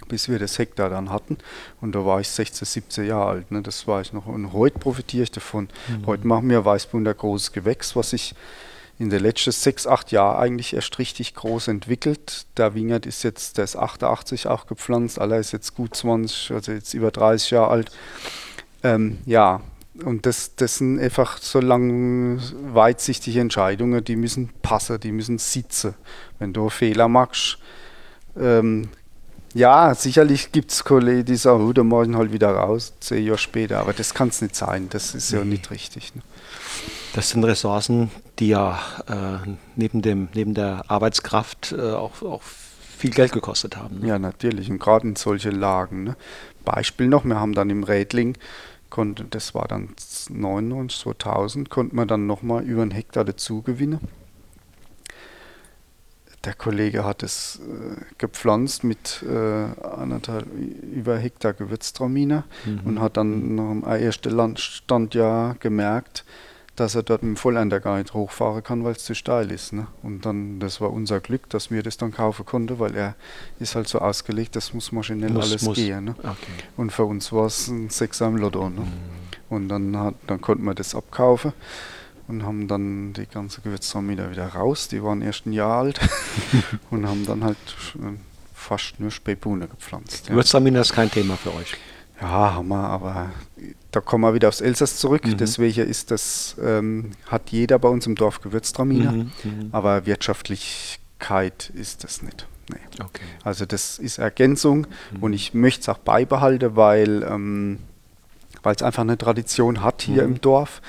bis wir das Hektar dann hatten. Und da war ich 16, 17 Jahre alt. Ne? Das war ich noch. Und heute profitiere ich davon. Mhm. Heute machen wir Weißbunder großes Gewächs, was sich in den letzten 6, 8 Jahren eigentlich erst richtig groß entwickelt. Der Wingert ist jetzt, der ist 88 auch gepflanzt, aller ist jetzt gut 20, also jetzt über 30 Jahre alt. Ähm, ja, und das, das sind einfach so lang weitsichtige Entscheidungen, die müssen passen, die müssen sitzen. Wenn du Fehler machst, ähm, ja, sicherlich gibt es Kollegen, die sagen, oh, dann mache ich halt wieder raus, zehn Jahre später. Aber das kann es nicht sein. Das ist nee. ja nicht richtig. Ne? Das sind Ressourcen, die ja äh, neben, dem, neben der Arbeitskraft äh, auch, auch viel Geld gekostet haben. Ne? Ja, natürlich. Und gerade in solche Lagen. Ne? Beispiel noch, wir haben dann im Rädling, konnte, das war dann 99, 2000, konnte man dann nochmal über einen Hektar dazu gewinnen der Kollege hat es äh, gepflanzt mit äh, anderthalb, über Hektar Gewürztraminer mhm. und hat dann nach dem ersten Landstandjahr gemerkt, dass er dort mit dem Vollender gar nicht hochfahren kann, weil es zu steil ist. Ne? Und dann, das war unser Glück, dass wir das dann kaufen konnten, weil er ist halt so ausgelegt, das muss maschinell muss, alles muss. gehen. Ne? Okay. Und für uns war es ein Sechser im Lotto. Ne? Mhm. Und dann, hat, dann konnten wir das abkaufen und haben dann die ganze Gewürztraminer wieder raus. Die waren erst ein Jahr alt *laughs* und haben dann halt fast nur Spätbohnen gepflanzt. Ja. Gewürztraminer ist kein Thema für euch. Ja, haben wir, aber da kommen wir wieder aufs Elsass zurück. Mhm. Deswegen ist das, ähm, hat jeder bei uns im Dorf Gewürztraminer, mhm, mhm. aber Wirtschaftlichkeit ist das nicht. Nee. Okay. Also das ist Ergänzung mhm. und ich möchte es auch beibehalten, weil ähm, es einfach eine Tradition hat hier mhm. im Dorf.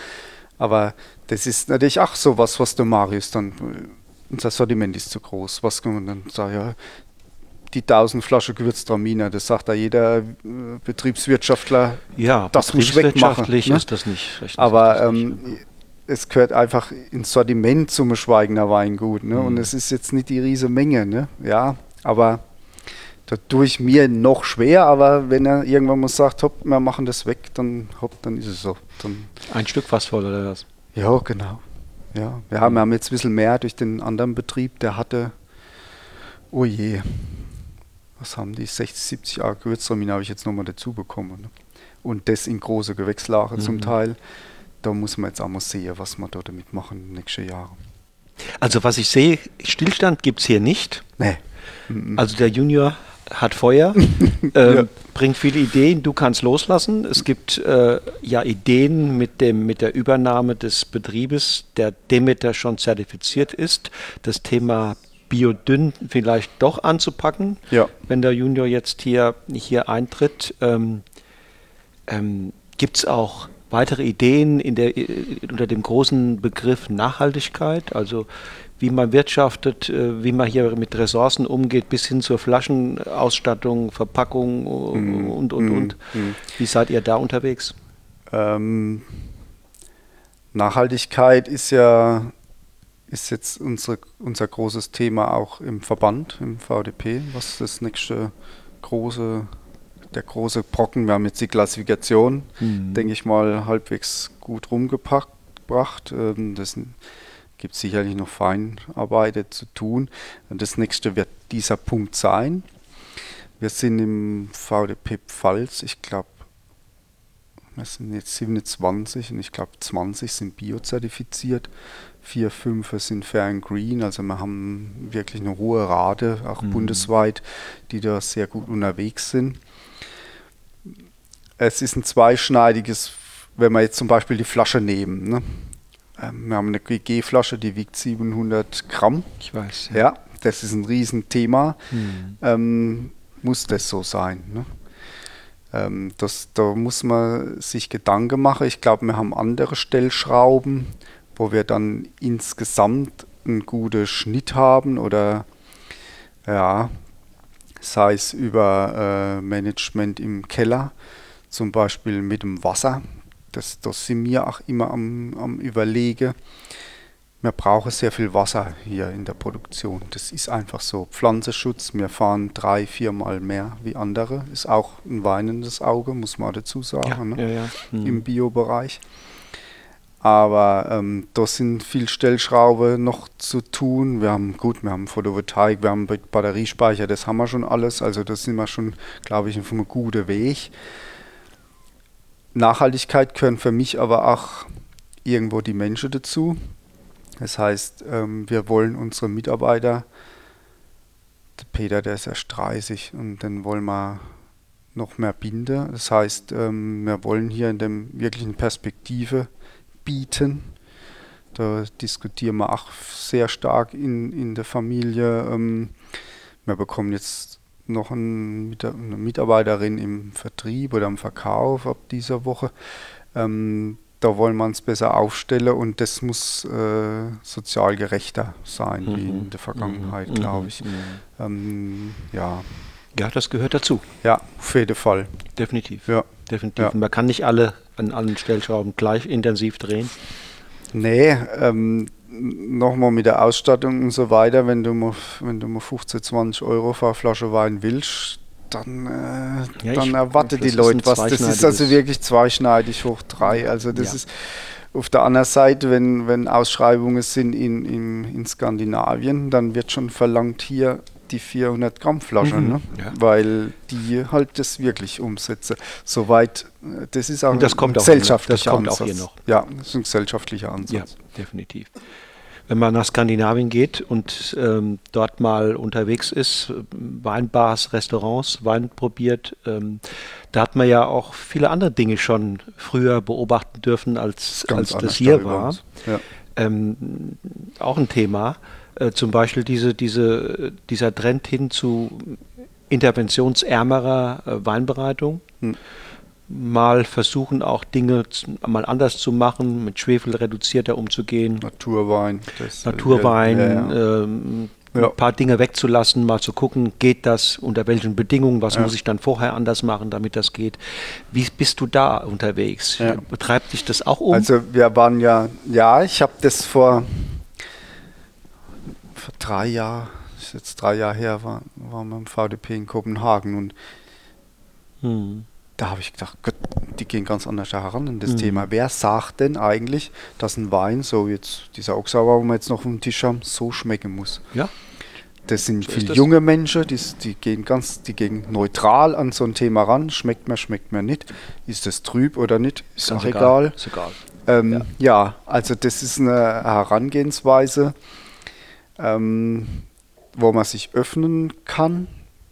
Aber das ist natürlich auch so was, was der Marius dann, unser Sortiment ist zu groß. Was kann man dann sagen, ja, die 1000 Flaschen Gewürztraminer, das sagt da jeder äh, Betriebswirtschaftler, ja, das muss wegmachen. Ne? ist das nicht. Aber ähm, es gehört einfach ins Sortiment zum Schweigener Weingut. Ne? Mhm. Und es ist jetzt nicht die riesige Menge. Ne? Ja, aber da tue ich mir noch schwer, aber wenn er irgendwann mal sagt, hopp, wir machen das weg, dann hopp, dann ist es so. Dann ein Stück fast voll oder was? Ja, genau. Ja, wir haben, wir haben jetzt ein bisschen mehr durch den anderen Betrieb, der hatte, oh je, was haben die, 60, 70 Jahre Gewürztraminer habe ich jetzt nochmal dazu bekommen. Ne? Und das in große Gewächslache mhm. zum Teil. Da muss man jetzt auch mal sehen, was wir da damit machen nächste Jahre. Also was ich sehe, Stillstand gibt es hier nicht. Nee. Also der Junior hat Feuer, *laughs* äh, ja. bringt viele Ideen, du kannst loslassen. Es gibt äh, ja Ideen mit, dem, mit der Übernahme des Betriebes, der Demeter schon zertifiziert ist. Das Thema Biodünn vielleicht doch anzupacken, ja. wenn der Junior jetzt hier, hier eintritt. Ähm, ähm, gibt es auch weitere Ideen in der, äh, unter dem großen Begriff Nachhaltigkeit? Also wie man wirtschaftet, äh, wie man hier mit Ressourcen umgeht, bis hin zur Flaschenausstattung, Verpackung mm, und, und, mm, und. Mm. Wie seid ihr da unterwegs? Ähm, Nachhaltigkeit ist ja ist jetzt unsere, unser großes Thema auch im Verband, im VDP, was das nächste große, der große Brocken, wir haben jetzt die Klassifikation, mhm. denke ich mal, halbwegs gut rumgebracht. Ähm, das gibt sicherlich noch Feinarbeit zu tun. Das nächste wird dieser Punkt sein. Wir sind im VDP Pfalz, ich glaube, wir sind jetzt 27 und ich glaube 20 sind biozertifiziert vier, fünf sind Fair and Green. Also wir haben wirklich eine hohe Rate, auch mhm. bundesweit, die da sehr gut unterwegs sind. Es ist ein zweischneidiges, wenn wir jetzt zum Beispiel die Flasche nehmen. Ne? Ähm, wir haben eine GG-Flasche, die wiegt 700 Gramm. Ich weiß. Ja, ja das ist ein Riesenthema. Mhm. Ähm, muss das so sein? Ne? Ähm, das, da muss man sich Gedanken machen. Ich glaube, wir haben andere Stellschrauben, wo wir dann insgesamt einen guten Schnitt haben oder ja, sei es über äh, Management im Keller, zum Beispiel mit dem Wasser. Das, das sind wir auch immer am, am Überlegen. Wir brauchen sehr viel Wasser hier in der Produktion. Das ist einfach so. Pflanzenschutz, wir fahren drei, viermal mehr wie andere. Ist auch ein weinendes Auge, muss man dazu sagen, ja, ne? ja, ja. Mhm. im Biobereich. Aber ähm, da sind viel Stellschraube noch zu tun. Wir haben, gut, wir haben Photovoltaik, wir haben Batteriespeicher, das haben wir schon alles. Also das sind wir schon, glaube ich, auf einem guten Weg. Nachhaltigkeit gehören für mich aber auch irgendwo die Menschen dazu. Das heißt, ähm, wir wollen unsere Mitarbeiter, der Peter, der ist erst 30 und dann wollen wir noch mehr binden. Das heißt, ähm, wir wollen hier in der wirklichen Perspektive bieten. Da diskutieren wir auch sehr stark in, in der Familie. Ähm, wir bekommen jetzt noch ein, eine Mitarbeiterin im Vertrieb oder im Verkauf ab dieser Woche. Ähm, da wollen wir uns besser aufstellen und das muss äh, sozial gerechter sein mhm. wie in der Vergangenheit, mhm. glaube ich. Mhm. Ähm, ja. ja, das gehört dazu. Ja, auf jeden Fall. Definitiv. Ja. Definitiv. Ja. Man kann nicht alle an allen Stellschrauben gleich intensiv drehen? Nee, ähm, nochmal mit der Ausstattung und so weiter, wenn du mal, wenn du mal 15, 20 Euro für eine Flasche Wein willst, dann, äh, ja, dann erwartet die Leute was. Das ist also wirklich zweischneidig hoch drei. Also das ja. ist auf der anderen Seite, wenn, wenn Ausschreibungen sind in, in, in Skandinavien, dann wird schon verlangt, hier die 400 Gramm Flasche, mhm, ne? ja. weil die halt das wirklich umsetzen. Soweit, äh, das ist auch Und das kommt ein gesellschaftlicher auch, das kommt Ansatz. auch hier noch. Ja, das ist ein gesellschaftlicher Ansatz. Ja, definitiv. Wenn man nach Skandinavien geht und ähm, dort mal unterwegs ist, Weinbars, Restaurants, Wein probiert, ähm, da hat man ja auch viele andere Dinge schon früher beobachten dürfen, als, als das hier war. Ja. Ähm, auch ein Thema. Äh, zum Beispiel diese, diese, dieser Trend hin zu interventionsärmerer äh, Weinbereitung. Hm. Mal versuchen auch Dinge mal anders zu machen, mit Schwefel reduzierter umzugehen. Naturwein. Das, äh, Naturwein, ja, ja. Ähm, ja. ein paar Dinge wegzulassen, mal zu gucken, geht das, unter welchen Bedingungen, was muss ich dann vorher anders machen, damit das geht. Wie bist du da unterwegs? Betreibt dich das auch um? Also wir waren ja, ja, ich habe das vor vor drei Jahren, ist jetzt drei Jahre her, war, waren wir im VDP in Kopenhagen und hm. da habe ich gedacht, Gott, die gehen ganz anders heran an das hm. Thema. Wer sagt denn eigentlich, dass ein Wein, so jetzt dieser Oxauer, wo wir jetzt noch auf dem Tisch haben, so schmecken muss? Ja. Das sind so viele junge Menschen, die, die, gehen ganz, die gehen neutral an so ein Thema ran. Schmeckt mir, schmeckt mir nicht. Ist das trüb oder nicht? Ist auch egal. egal. Ist egal. Ähm, ja. ja. also das ist eine Herangehensweise, ähm, wo man sich öffnen kann.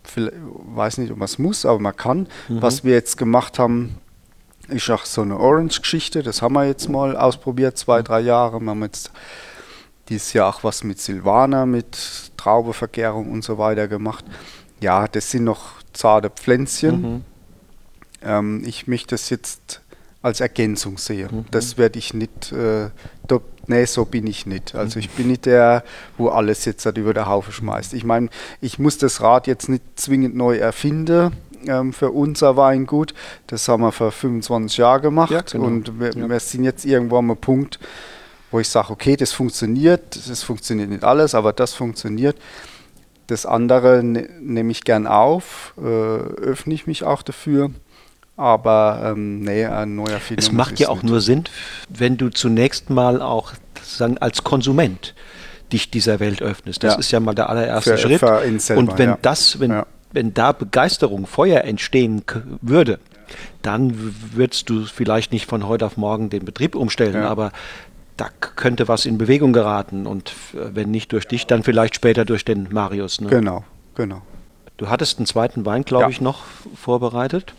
Ich weiß nicht, ob man es muss, aber man kann. Mhm. Was wir jetzt gemacht haben, ist auch so eine Orange-Geschichte. Das haben wir jetzt mal ausprobiert, zwei, drei Jahre. Wir haben jetzt dieses Jahr auch was mit Silvaner, mit Traubevergärung und so weiter gemacht. Ja, das sind noch zarte Pflänzchen. Mhm. Ähm, ich möchte das jetzt als Ergänzung sehe. Mhm. Das werde ich nicht, äh, da, nee, so bin ich nicht. Also ich bin nicht der, wo alles jetzt halt über der Haufe schmeißt. Ich meine, ich muss das Rad jetzt nicht zwingend neu erfinden ähm, für unser Weingut. Das haben wir vor 25 Jahren gemacht ja, genau. und wir, ja. wir, sind jetzt irgendwo am Punkt, wo ich sage, okay, das funktioniert, das funktioniert nicht alles, aber das funktioniert. Das andere ne, nehme ich gern auf, äh, öffne ich mich auch dafür. Aber ähm, nee, ein neuer Film. Es macht ja auch nicht. nur Sinn, wenn du zunächst mal auch sagen, als Konsument dich dieser Welt öffnest. Das ja. ist ja mal der allererste für, Schritt. Für selber, Und wenn ja. das, wenn, ja. wenn da Begeisterung, Feuer entstehen würde, dann würdest du vielleicht nicht von heute auf morgen den Betrieb umstellen, aber da könnte was in Bewegung geraten und wenn nicht durch dich, dann vielleicht später durch den Marius. Ne? Genau, genau. Du hattest einen zweiten Wein, glaube ich, noch vorbereitet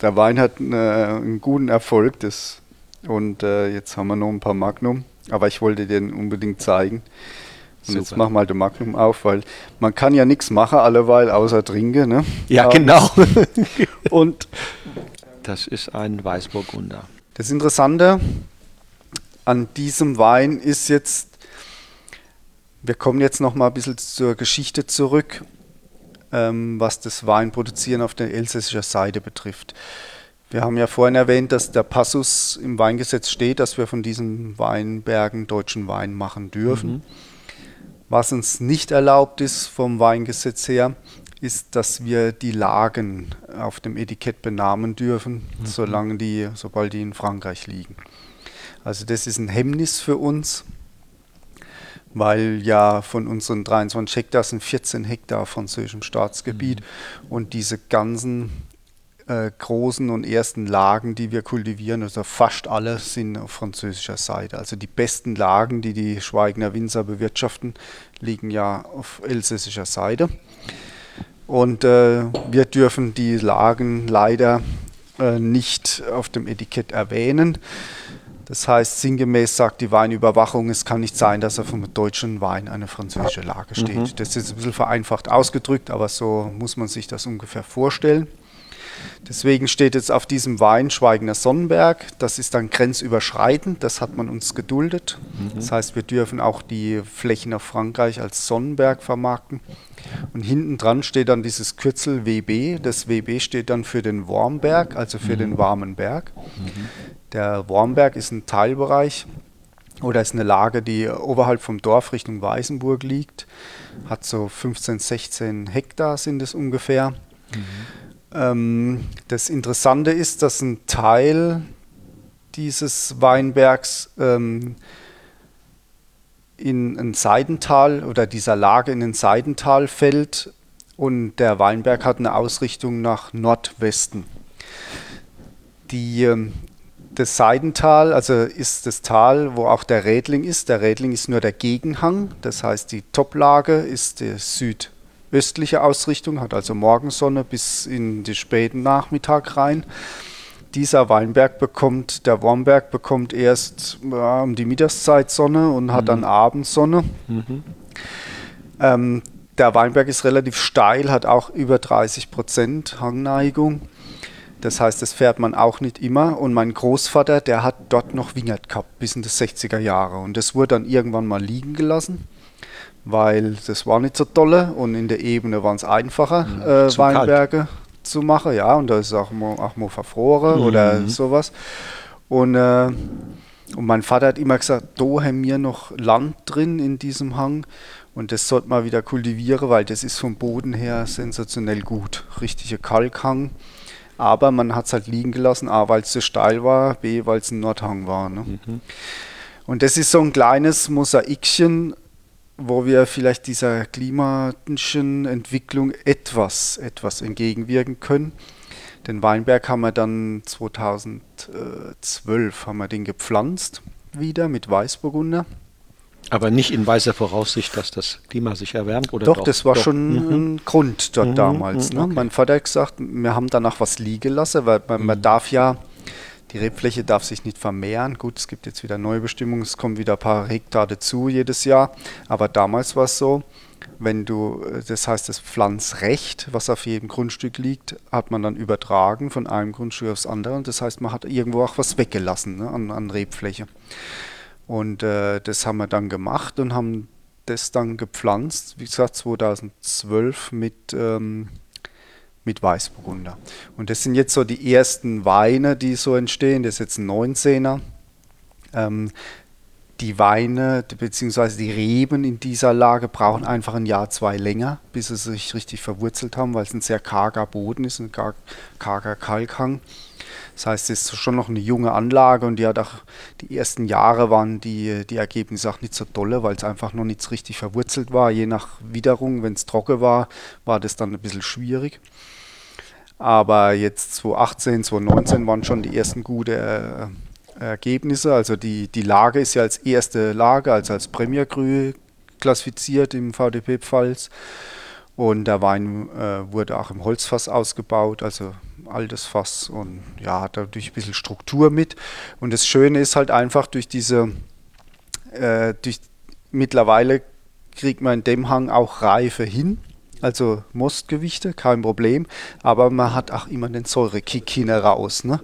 der Wein hat äh, einen guten Erfolg das, und äh, jetzt haben wir noch ein paar Magnum, aber ich wollte den unbedingt zeigen. Und Super. jetzt wir halt den Magnum auf, weil man kann ja nichts machen alleweil außer trinken. Ne? Ja, aber genau. *laughs* und das ist ein Weißburgunder. Das Interessante an diesem Wein ist jetzt, wir kommen jetzt noch mal ein bisschen zur Geschichte zurück ähm, was das Weinproduzieren auf der elsässischen Seite betrifft. Wir haben ja vorhin erwähnt, dass der Passus im Weingesetz steht, dass wir von diesen Weinbergen deutschen Wein machen dürfen. Mhm. Was uns nicht erlaubt ist vom Weingesetz her, ist, dass wir die Lagen auf dem Etikett benamen dürfen, mhm. solange die, sobald die in Frankreich liegen. Also das ist ein Hemmnis für uns weil ja von unseren 23 Hektar sind 14 Hektar französischem Staatsgebiet mhm. und diese ganzen äh, großen und ersten Lagen, die wir kultivieren, also fast alle sind auf französischer Seite. Also die besten Lagen, die die Schweigener Winzer bewirtschaften, liegen ja auf elsässischer Seite. Und äh, wir dürfen die Lagen leider äh, nicht auf dem Etikett erwähnen. Das heißt, sinngemäß sagt die Weinüberwachung, es kann nicht sein, dass auf einem deutschen Wein eine französische Lage steht. Mhm. Das ist jetzt ein bisschen vereinfacht ausgedrückt, aber so muss man sich das ungefähr vorstellen. Deswegen steht jetzt auf diesem Wein Schweigender Sonnenberg. Das ist dann grenzüberschreitend, das hat man uns geduldet. Mhm. Das heißt, wir dürfen auch die Flächen auf Frankreich als Sonnenberg vermarkten. Und hinten dran steht dann dieses Kürzel WB. Das WB steht dann für den Wormberg, also für mhm. den warmen Berg. Mhm. Der Wormberg ist ein Teilbereich oder ist eine Lage, die oberhalb vom Dorf Richtung Weißenburg liegt. Hat so 15, 16 Hektar sind es ungefähr. Mhm. Ähm, das Interessante ist, dass ein Teil dieses Weinbergs ähm, in ein Seidental oder dieser Lage in ein Seidental fällt und der Weinberg hat eine Ausrichtung nach Nordwesten. Die ähm, das Seidental, also ist das Tal, wo auch der Rädling ist. Der Rädling ist nur der Gegenhang, das heißt die Toplage ist die südöstliche Ausrichtung, hat also Morgensonne bis in den späten Nachmittag rein. Dieser Weinberg bekommt, der Wormberg bekommt erst ja, um die Mittagszeit Sonne und hat mhm. dann Abendsonne. Mhm. Ähm, der Weinberg ist relativ steil, hat auch über 30 Prozent Hangneigung. Das heißt, das fährt man auch nicht immer. Und mein Großvater, der hat dort noch Wingert gehabt, bis in die 60er Jahre. Und das wurde dann irgendwann mal liegen gelassen, weil das war nicht so tolle. Und in der Ebene waren es einfacher, mhm. äh, Weinberge kalt. Zu machen. Ja, und da ist auch mal, auch mal verfroren mhm. oder sowas. Und, äh, und mein Vater hat immer gesagt, da haben wir noch Land drin in diesem Hang. Und das sollte man wieder kultivieren, weil das ist vom Boden her sensationell gut. Richtige Kalkhang. Aber man hat es halt liegen gelassen, A, weil es zu steil war, B, weil es ein Nordhang war. Ne? Mhm. Und das ist so ein kleines Mosaikchen, wo wir vielleicht dieser klimatischen Entwicklung etwas, etwas entgegenwirken können. Den Weinberg haben wir dann 2012 haben wir den gepflanzt wieder mit Weißburgunder. Aber nicht in weißer Voraussicht, dass das Klima sich erwärmt? Oder doch, doch? das war doch. schon mhm. ein Grund dort mhm. damals. Ne? Okay. Mein Vater hat gesagt, wir haben danach was liegen lassen, weil man, mhm. man darf ja, die Rebfläche darf sich nicht vermehren. Gut, es gibt jetzt wieder neue Bestimmungen, es kommen wieder ein paar Hektar dazu jedes Jahr. Aber damals war es so, wenn du, das heißt, das Pflanzrecht, was auf jedem Grundstück liegt, hat man dann übertragen von einem Grundstück aufs andere. Das heißt, man hat irgendwo auch was weggelassen ne, an, an Rebfläche. Und äh, das haben wir dann gemacht und haben das dann gepflanzt, wie gesagt, 2012 mit, ähm, mit Weißburgunder. Und das sind jetzt so die ersten Weine, die so entstehen. Das ist jetzt ein 19er. Ähm, die Weine bzw. die Reben in dieser Lage brauchen einfach ein Jahr, zwei länger, bis sie sich richtig verwurzelt haben, weil es ein sehr karger Boden ist, ein karger Kalkhang. Das heißt, es ist schon noch eine junge Anlage und die hat auch die ersten Jahre waren die, die Ergebnisse auch nicht so dolle, weil es einfach noch nicht richtig verwurzelt war. Je nach Witterung, wenn es trocken war, war das dann ein bisschen schwierig. Aber jetzt 2018, 2019 waren schon die ersten gute äh, Ergebnisse. Also die, die Lage ist ja als erste Lage, also als Premier Cru klassifiziert im VDP Pfalz. Und der Wein äh, wurde auch im Holzfass ausgebaut, also altes Fass und ja, hat dadurch ein bisschen Struktur mit. Und das Schöne ist halt einfach durch diese, äh, durch mittlerweile kriegt man in dem Hang auch Reife hin. Also Mostgewichte, kein Problem, aber man hat auch immer den Säurekick hinaus. Ne?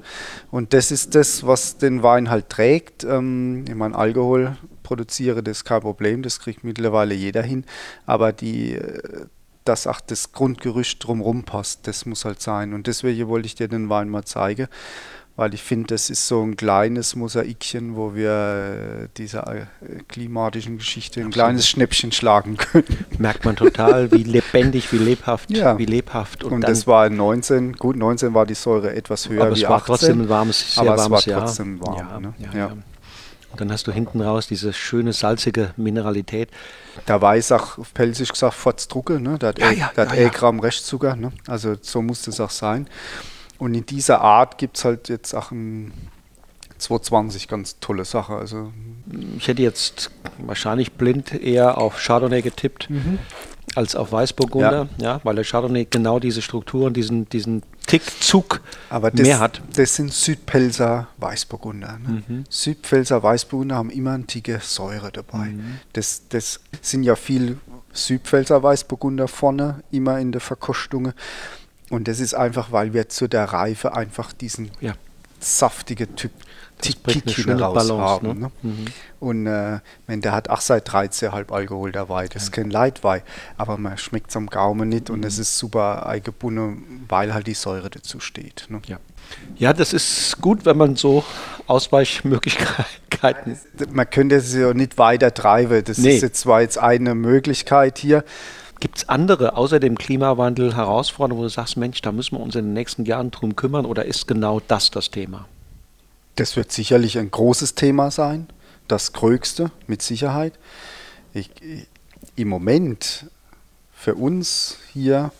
Und das ist das, was den Wein halt trägt. Ähm, ich meine, Alkohol produziere, das ist kein Problem, das kriegt mittlerweile jeder hin, aber die äh, dass auch das Grundgerüst drumherum passt. Das muss halt sein. Und deswegen wollte ich dir den Wein mal zeigen, weil ich finde, das ist so ein kleines Mosaikchen, wo wir äh, dieser äh, klimatischen Geschichte ein kleines Schnäppchen schlagen können. *laughs* Merkt man total, wie lebendig, wie lebhaft, ja. wie lebhaft. Und, und das war 19, gut, 19 war die Säure etwas höher aber wie es war 18, trotzdem ein warmes, sehr aber warmes es war trotzdem Jahr. warm. Ja, ne? ja, und dann hast du hinten raus diese schöne salzige Mineralität. Der weiß auch auf Pelzig gesagt, Fortzdrucke, ne? der hat, ja, ja, der hat ja, Gramm Restzucker, ne? also so muss das auch sein. Und in dieser Art gibt es halt jetzt auch ein 220 ganz tolle Sache. Also ich hätte jetzt wahrscheinlich blind eher auf Chardonnay getippt. Mhm als auf Weißburgunder, ja. ja. weil der Chardonnay genau diese Strukturen, diesen, diesen Tickzug Aber das, mehr hat. Das sind Südpelzer Weißburgunder. Ne? Mhm. Südpelzer Weißburgunder haben immer eine Ticke Säure dabei. Mhm. Das, das sind ja viel Südpelzer Weißburgunder vorne, immer in der Verkostung. Und das ist einfach, weil wir zu der Reife einfach diesen ja. saftigen Typ Kick raus haben. Ne? Ne? Mhm. Und äh, wenn der hat auch seit 13,5 Alkohol dabei, das ist kein Leitwein, aber man schmeckt es am Gaumen nicht mhm. und es ist super eingebunden, weil halt die Säure dazu steht. Ne? Ja. ja, das ist gut, wenn man so Ausweichmöglichkeiten. Man könnte es ja nicht weiter treiben. Das nee. ist jetzt zwar jetzt eine Möglichkeit hier. Gibt es andere außer dem Klimawandel Herausforderungen, wo du sagst, Mensch, da müssen wir uns in den nächsten Jahren drum kümmern oder ist genau das das Thema? Das wird sicherlich ein großes Thema sein, das größte mit Sicherheit. Ich, Im Moment für uns hier,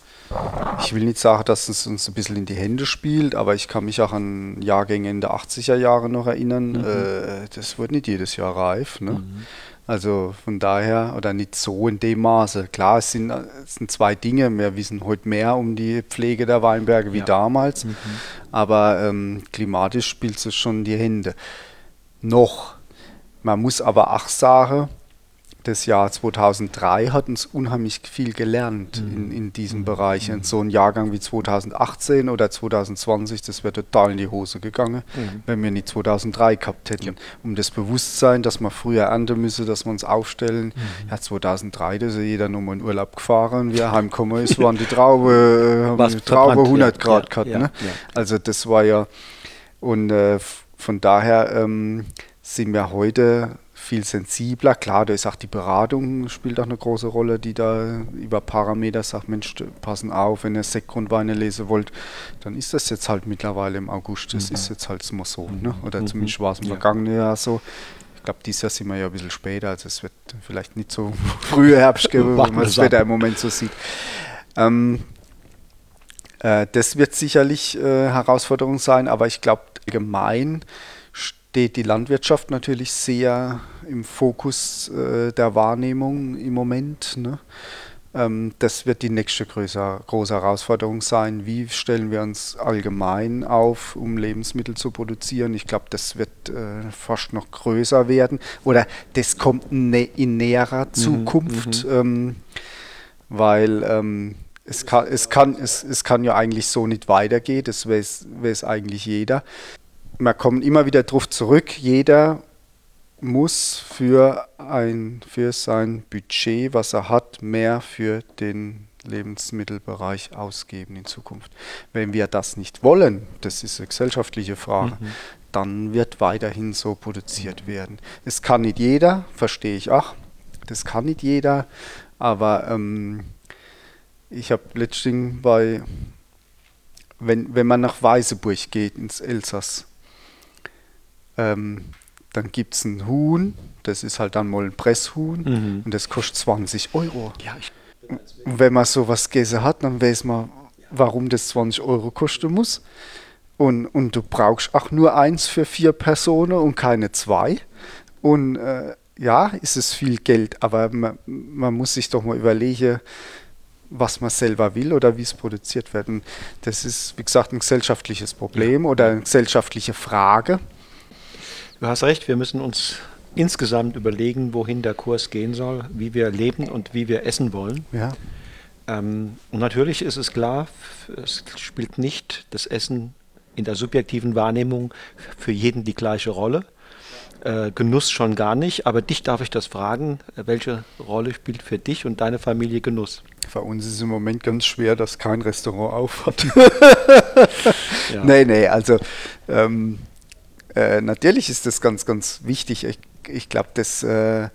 ich will nicht sagen, dass es uns ein bisschen in die Hände spielt, aber ich kann mich auch an Jahrgänge in der 80er Jahre noch erinnern. Mhm. Äh, das wird nicht jedes Jahr reif. Ne? Mhm. Also von daher, oder nicht so in dem Maße. Klar, es sind, es sind zwei Dinge. Wir wissen heute mehr um die Pflege der Weinberge wie ja. damals. Mhm. Aber ähm, klimatisch spielt es schon die Hände. Noch. Man muss aber auch sagen, das Jahr 2003 hat uns unheimlich viel gelernt mhm. in, in diesem mhm. Bereich. Und so ein Jahrgang wie 2018 oder 2020, das wäre total in die Hose gegangen, mhm. wenn wir nicht 2003 gehabt hätten. Ja. Um das Bewusstsein, dass man früher ernten müsse, dass wir uns aufstellen. Mhm. Ja, 2003, da ist ja jeder nur mal in Urlaub gefahren. Wir heimgekommen ist, *laughs* waren die Traube, äh, die Traube 100 Grad ja, gehabt. Ja, ne? Also das war ja, und äh, von daher ähm, sind wir heute viel sensibler. Klar, da ist auch die Beratung spielt auch eine große Rolle, die da über Parameter sagt, Mensch, passen auf, wenn ihr Sektgrundweine lesen wollt, dann ist das jetzt halt mittlerweile im August. Das mhm. ist jetzt halt immer so, ne? oder mhm. zumindest war es im ja. vergangenen Jahr so. Ich glaube, dieses Jahr sind wir ja ein bisschen später, also es wird vielleicht nicht so *laughs* früher Herbst geben, wenn man das Wetter im Moment so sieht. Ähm, äh, das wird sicherlich äh, Herausforderung sein, aber ich glaube, allgemein steht die Landwirtschaft natürlich sehr im Fokus äh, der Wahrnehmung im Moment. Ne? Ähm, das wird die nächste größer, große Herausforderung sein. Wie stellen wir uns allgemein auf, um Lebensmittel zu produzieren? Ich glaube, das wird äh, fast noch größer werden oder das kommt in näherer mhm, Zukunft, mhm, ähm, weil ähm, es kann, es, kann, es, es kann ja eigentlich so nicht weitergehen, das weiß eigentlich jeder. Wir kommen immer wieder darauf zurück, jeder muss für, ein, für sein Budget, was er hat, mehr für den Lebensmittelbereich ausgeben in Zukunft. Wenn wir das nicht wollen, das ist eine gesellschaftliche Frage, mhm. dann wird weiterhin so produziert werden. Es kann nicht jeder, verstehe ich auch, das kann nicht jeder, aber ähm, ich habe letztens bei, wenn, wenn man nach Weißeburg geht, ins Elsass, ähm, dann gibt es ein Huhn, das ist halt dann mal ein Presshuhn mhm. und das kostet 20 Euro. Ja, und wenn man sowas gegessen hat, dann weiß man, warum das 20 Euro kosten muss. Und, und du brauchst auch nur eins für vier Personen und keine zwei. Und äh, ja, ist es viel Geld, aber man, man muss sich doch mal überlegen, was man selber will oder wie es produziert wird. Und das ist, wie gesagt, ein gesellschaftliches Problem ja. oder eine gesellschaftliche Frage. Du hast recht, wir müssen uns insgesamt überlegen, wohin der Kurs gehen soll, wie wir leben und wie wir essen wollen. Ja. Ähm, und natürlich ist es klar, es spielt nicht das Essen in der subjektiven Wahrnehmung für jeden die gleiche Rolle. Äh, Genuss schon gar nicht, aber dich darf ich das fragen, welche Rolle spielt für dich und deine Familie Genuss? Für uns ist es im Moment ganz schwer, dass kein Restaurant auf hat. *laughs* *laughs* ja. Nee, nee, also ähm, äh, natürlich ist das ganz, ganz wichtig. Ich, ich glaube, das, äh,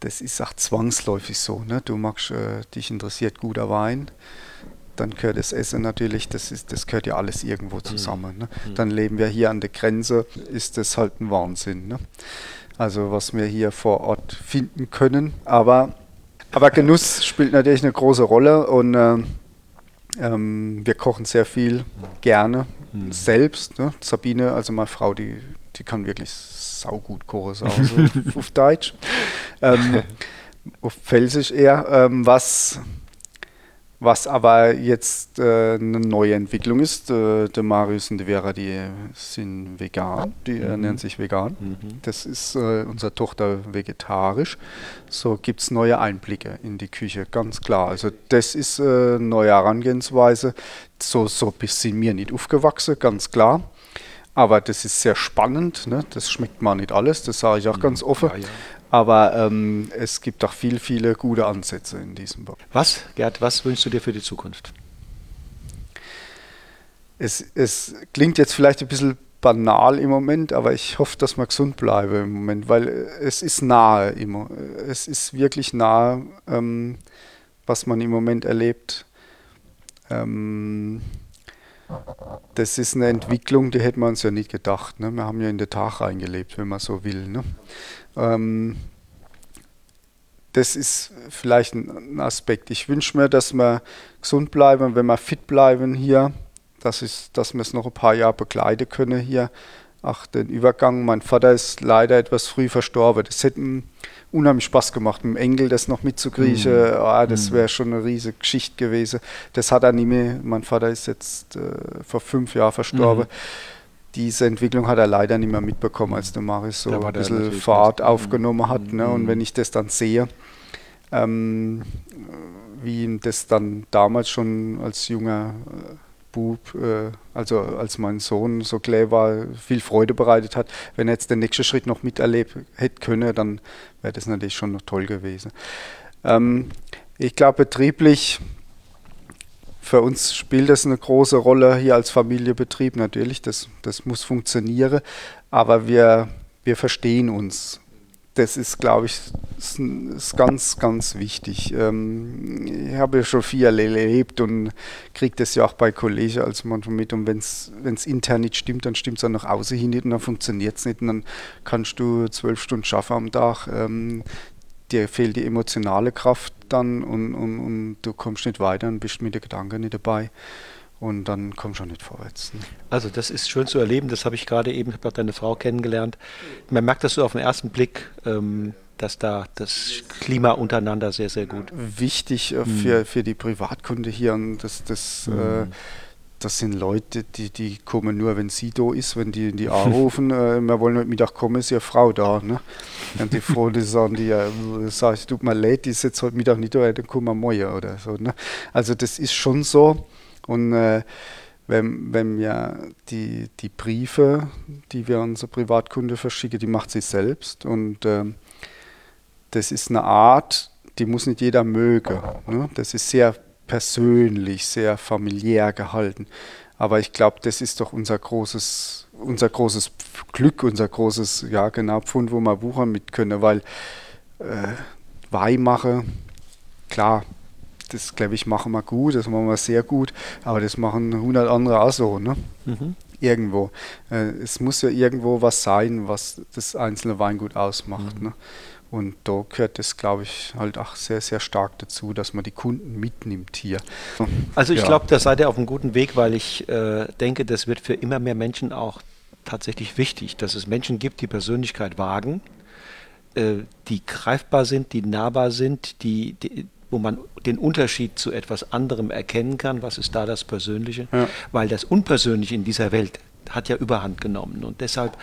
das ist auch zwangsläufig so. Ne? Du magst, äh, dich interessiert guter Wein dann gehört das Essen natürlich, das, ist, das gehört ja alles irgendwo mhm. zusammen. Ne? Mhm. Dann leben wir hier an der Grenze, ist das halt ein Wahnsinn. Ne? Also was wir hier vor Ort finden können. Aber, aber Genuss spielt natürlich eine große Rolle und äh, ähm, wir kochen sehr viel gerne mhm. selbst. Ne? Sabine, also meine Frau, die, die kann wirklich saugut kochen, so *laughs* auf Deutsch. Ähm, *laughs* auf Felsisch eher. Ähm, was was aber jetzt äh, eine neue Entwicklung ist, äh, der Marius und die Vera, die sind vegan, die mhm. ernähren sich vegan. Mhm. Das ist äh, unsere Tochter vegetarisch. So gibt es neue Einblicke in die Küche, ganz klar. Also das ist eine äh, neue Herangehensweise. So, so sind mir nicht aufgewachsen, ganz klar. Aber das ist sehr spannend. Ne? Das schmeckt mal nicht alles, das sage ich auch mhm. ganz offen. Ja, ja. Aber ähm, es gibt auch viel, viele gute Ansätze in diesem Bereich. Was, Gerd, was wünschst du dir für die Zukunft? Es, es klingt jetzt vielleicht ein bisschen banal im Moment, aber ich hoffe, dass wir gesund bleiben im Moment, weil es ist nahe immer. Es ist wirklich nahe, ähm, was man im Moment erlebt. Ähm, das ist eine Entwicklung, die hätten wir uns ja nicht gedacht. Ne? Wir haben ja in den Tag reingelebt, wenn man so will. Ne? Ähm, das ist vielleicht ein Aspekt. Ich wünsche mir, dass wir gesund bleiben, wenn wir fit bleiben hier, dass, ich, dass wir es noch ein paar Jahre begleiten können hier. Ach, den Übergang. Mein Vater ist leider etwas früh verstorben. Das hätte unheimlich Spaß gemacht, mit dem Enkel das noch mitzukriechen. Mhm. Oh, das mhm. wäre schon eine riesige Geschichte gewesen. Das hat er nie mehr. Mein Vater ist jetzt äh, vor fünf Jahren verstorben. Mhm diese Entwicklung hat er leider nicht mehr mitbekommen, als der Marius so ein bisschen Fahrt aufgenommen hat. Ne? Und mhm. wenn ich das dann sehe, ähm, wie ihm das dann damals schon als junger äh, Bub, äh, also als mein Sohn so klein war, viel Freude bereitet hat. Wenn er jetzt den nächsten Schritt noch miterlebt hätte können, dann wäre das natürlich schon noch toll gewesen. Ähm, ich glaube, betrieblich für uns spielt das eine große Rolle hier als Familienbetrieb natürlich. Das, das muss funktionieren. Aber wir, wir verstehen uns das ist, glaube ich, ist, ist ganz, ganz wichtig. Ähm, ich habe ja schon viel erlebt und kriege das ja auch bei Kollegen als manchmal mit. Und wenn es intern nicht stimmt, dann stimmt es auch nach außen hin nicht und dann funktioniert es nicht. Und dann kannst du zwölf Stunden schaffen am Tag. Ähm, dir fehlt die emotionale Kraft dann und, und, und du kommst nicht weiter und bist mit den Gedanken nicht dabei und dann kommst du auch nicht vorwärts. Ne? Also das ist schön zu erleben, das habe ich gerade eben, ich habe deine Frau kennengelernt. Man merkt das so auf den ersten Blick, ähm, dass da das Klima untereinander sehr, sehr gut. Wichtig äh, für, mhm. für die Privatkunde hier und das, das, mhm. äh, das sind Leute, die, die kommen nur, wenn sie da ist, wenn die, die *laughs* anrufen, äh, wir wollen heute Mittag kommen, ist ja Frau da. Ne? Und die Freunde sagen, die ja, sag ich, tut mir leid, die ist jetzt heute Mittag nicht da, dann kommen wir morgen oder so. Ne? Also das ist schon so. Und äh, wenn, wenn wir die, die Briefe, die wir an unsere Privatkunde verschicken, die macht sie selbst. Und äh, das ist eine Art, die muss nicht jeder mögen. Ne? Das ist sehr persönlich, sehr familiär gehalten. Aber ich glaube, das ist doch unser großes, unser großes Glück, unser großes, ja genau, Pfund, wo wir wuchern mit können, weil äh, Weihmache, klar, das glaube ich machen wir gut, das machen wir sehr gut, aber das machen 100 andere auch so, ne? Mhm. Irgendwo. Äh, es muss ja irgendwo was sein, was das einzelne Weingut ausmacht. Mhm. Ne? Und da gehört es, glaube ich, halt auch sehr, sehr stark dazu, dass man die Kunden mitnimmt hier. Also ich ja. glaube, da seid ihr auf einem guten Weg, weil ich äh, denke, das wird für immer mehr Menschen auch tatsächlich wichtig, dass es Menschen gibt, die Persönlichkeit wagen, äh, die greifbar sind, die nahbar sind, die, die, wo man den Unterschied zu etwas anderem erkennen kann. Was ist da das Persönliche? Ja. Weil das Unpersönliche in dieser Welt hat ja überhand genommen. Und deshalb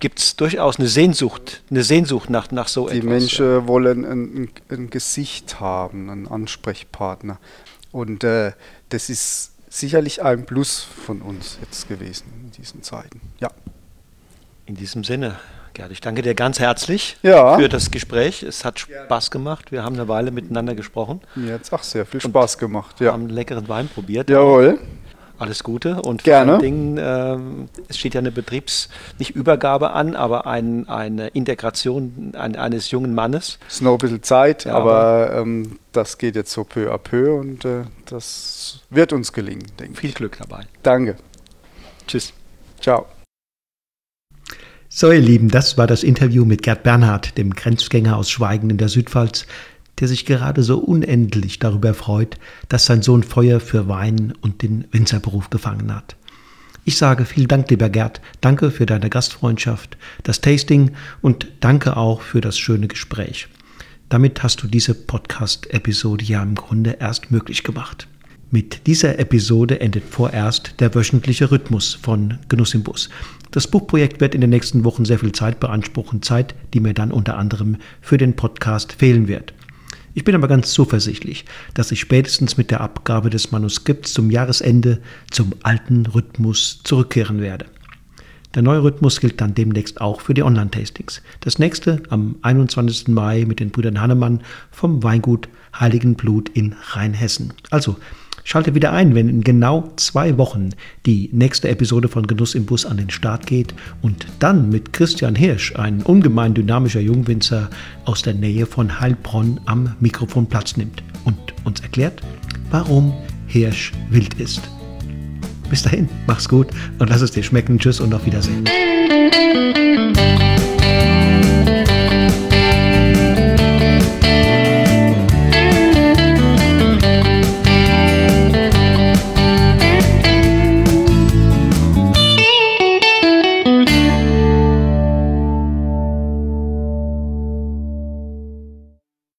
gibt es durchaus eine Sehnsucht, eine Sehnsucht nach, nach so Die etwas. Die Menschen wollen ein, ein, Gesicht haben, einen Ansprechpartner. Und äh, das ist sicherlich ein Plus von uns jetzt gewesen in diesen Zeiten. Ja. In diesem Sinne, Gerd, ich danke dir ganz herzlich ja. für das Gespräch. Es hat Spaß gemacht. Wir haben eine Weile miteinander gesprochen. Mir hat es auch sehr viel Spaß gemacht. Ja. haben einen leckeren Wein probiert. Jawohl. Alles Gute und Gerne. vor allen Dingen, äh, es steht ja eine Betriebs-, nicht Übergabe an, aber ein, eine Integration ein, eines jungen Mannes. Es ist noch ein bisschen Zeit, ja, aber, ähm, das geht jetzt so peu à peu und äh, das wird uns gelingen, denke ich. Viel Glück dabei. Danke. Tschüss. Ciao. So, ihr Lieben, das war das Interview mit Gerd Bernhard, dem Grenzgänger aus Schweigen in der Südpfalz, der sich gerade so unendlich darüber freut, dass sein Sohn Feuer für Wein und den Winzerberuf gefangen hat. Ich sage vielen Dank, lieber Gerd. Danke für deine Gastfreundschaft, das Tasting und danke auch für das schöne Gespräch. Damit hast du diese Podcast-Episode ja im Grunde erst möglich gemacht. Mit dieser Episode endet vorerst der wöchentliche Rhythmus von Genuss im Bus. Das Buchprojekt wird in den nächsten Wochen sehr viel Zeit beanspruchen, Zeit, die mir dann unter anderem für den Podcast fehlen wird. Ich bin aber ganz zuversichtlich, dass ich spätestens mit der Abgabe des Manuskripts zum Jahresende zum alten Rhythmus zurückkehren werde. Der neue Rhythmus gilt dann demnächst auch für die Online-Tastings. Das nächste am 21. Mai mit den Brüdern Hannemann vom Weingut Heiligen Blut in Rheinhessen. Also Schalte wieder ein, wenn in genau zwei Wochen die nächste Episode von Genuss im Bus an den Start geht und dann mit Christian Hirsch, ein ungemein dynamischer Jungwinzer aus der Nähe von Heilbronn, am Mikrofon Platz nimmt und uns erklärt, warum Hirsch wild ist. Bis dahin, mach's gut und lass es dir schmecken. Tschüss und auf Wiedersehen.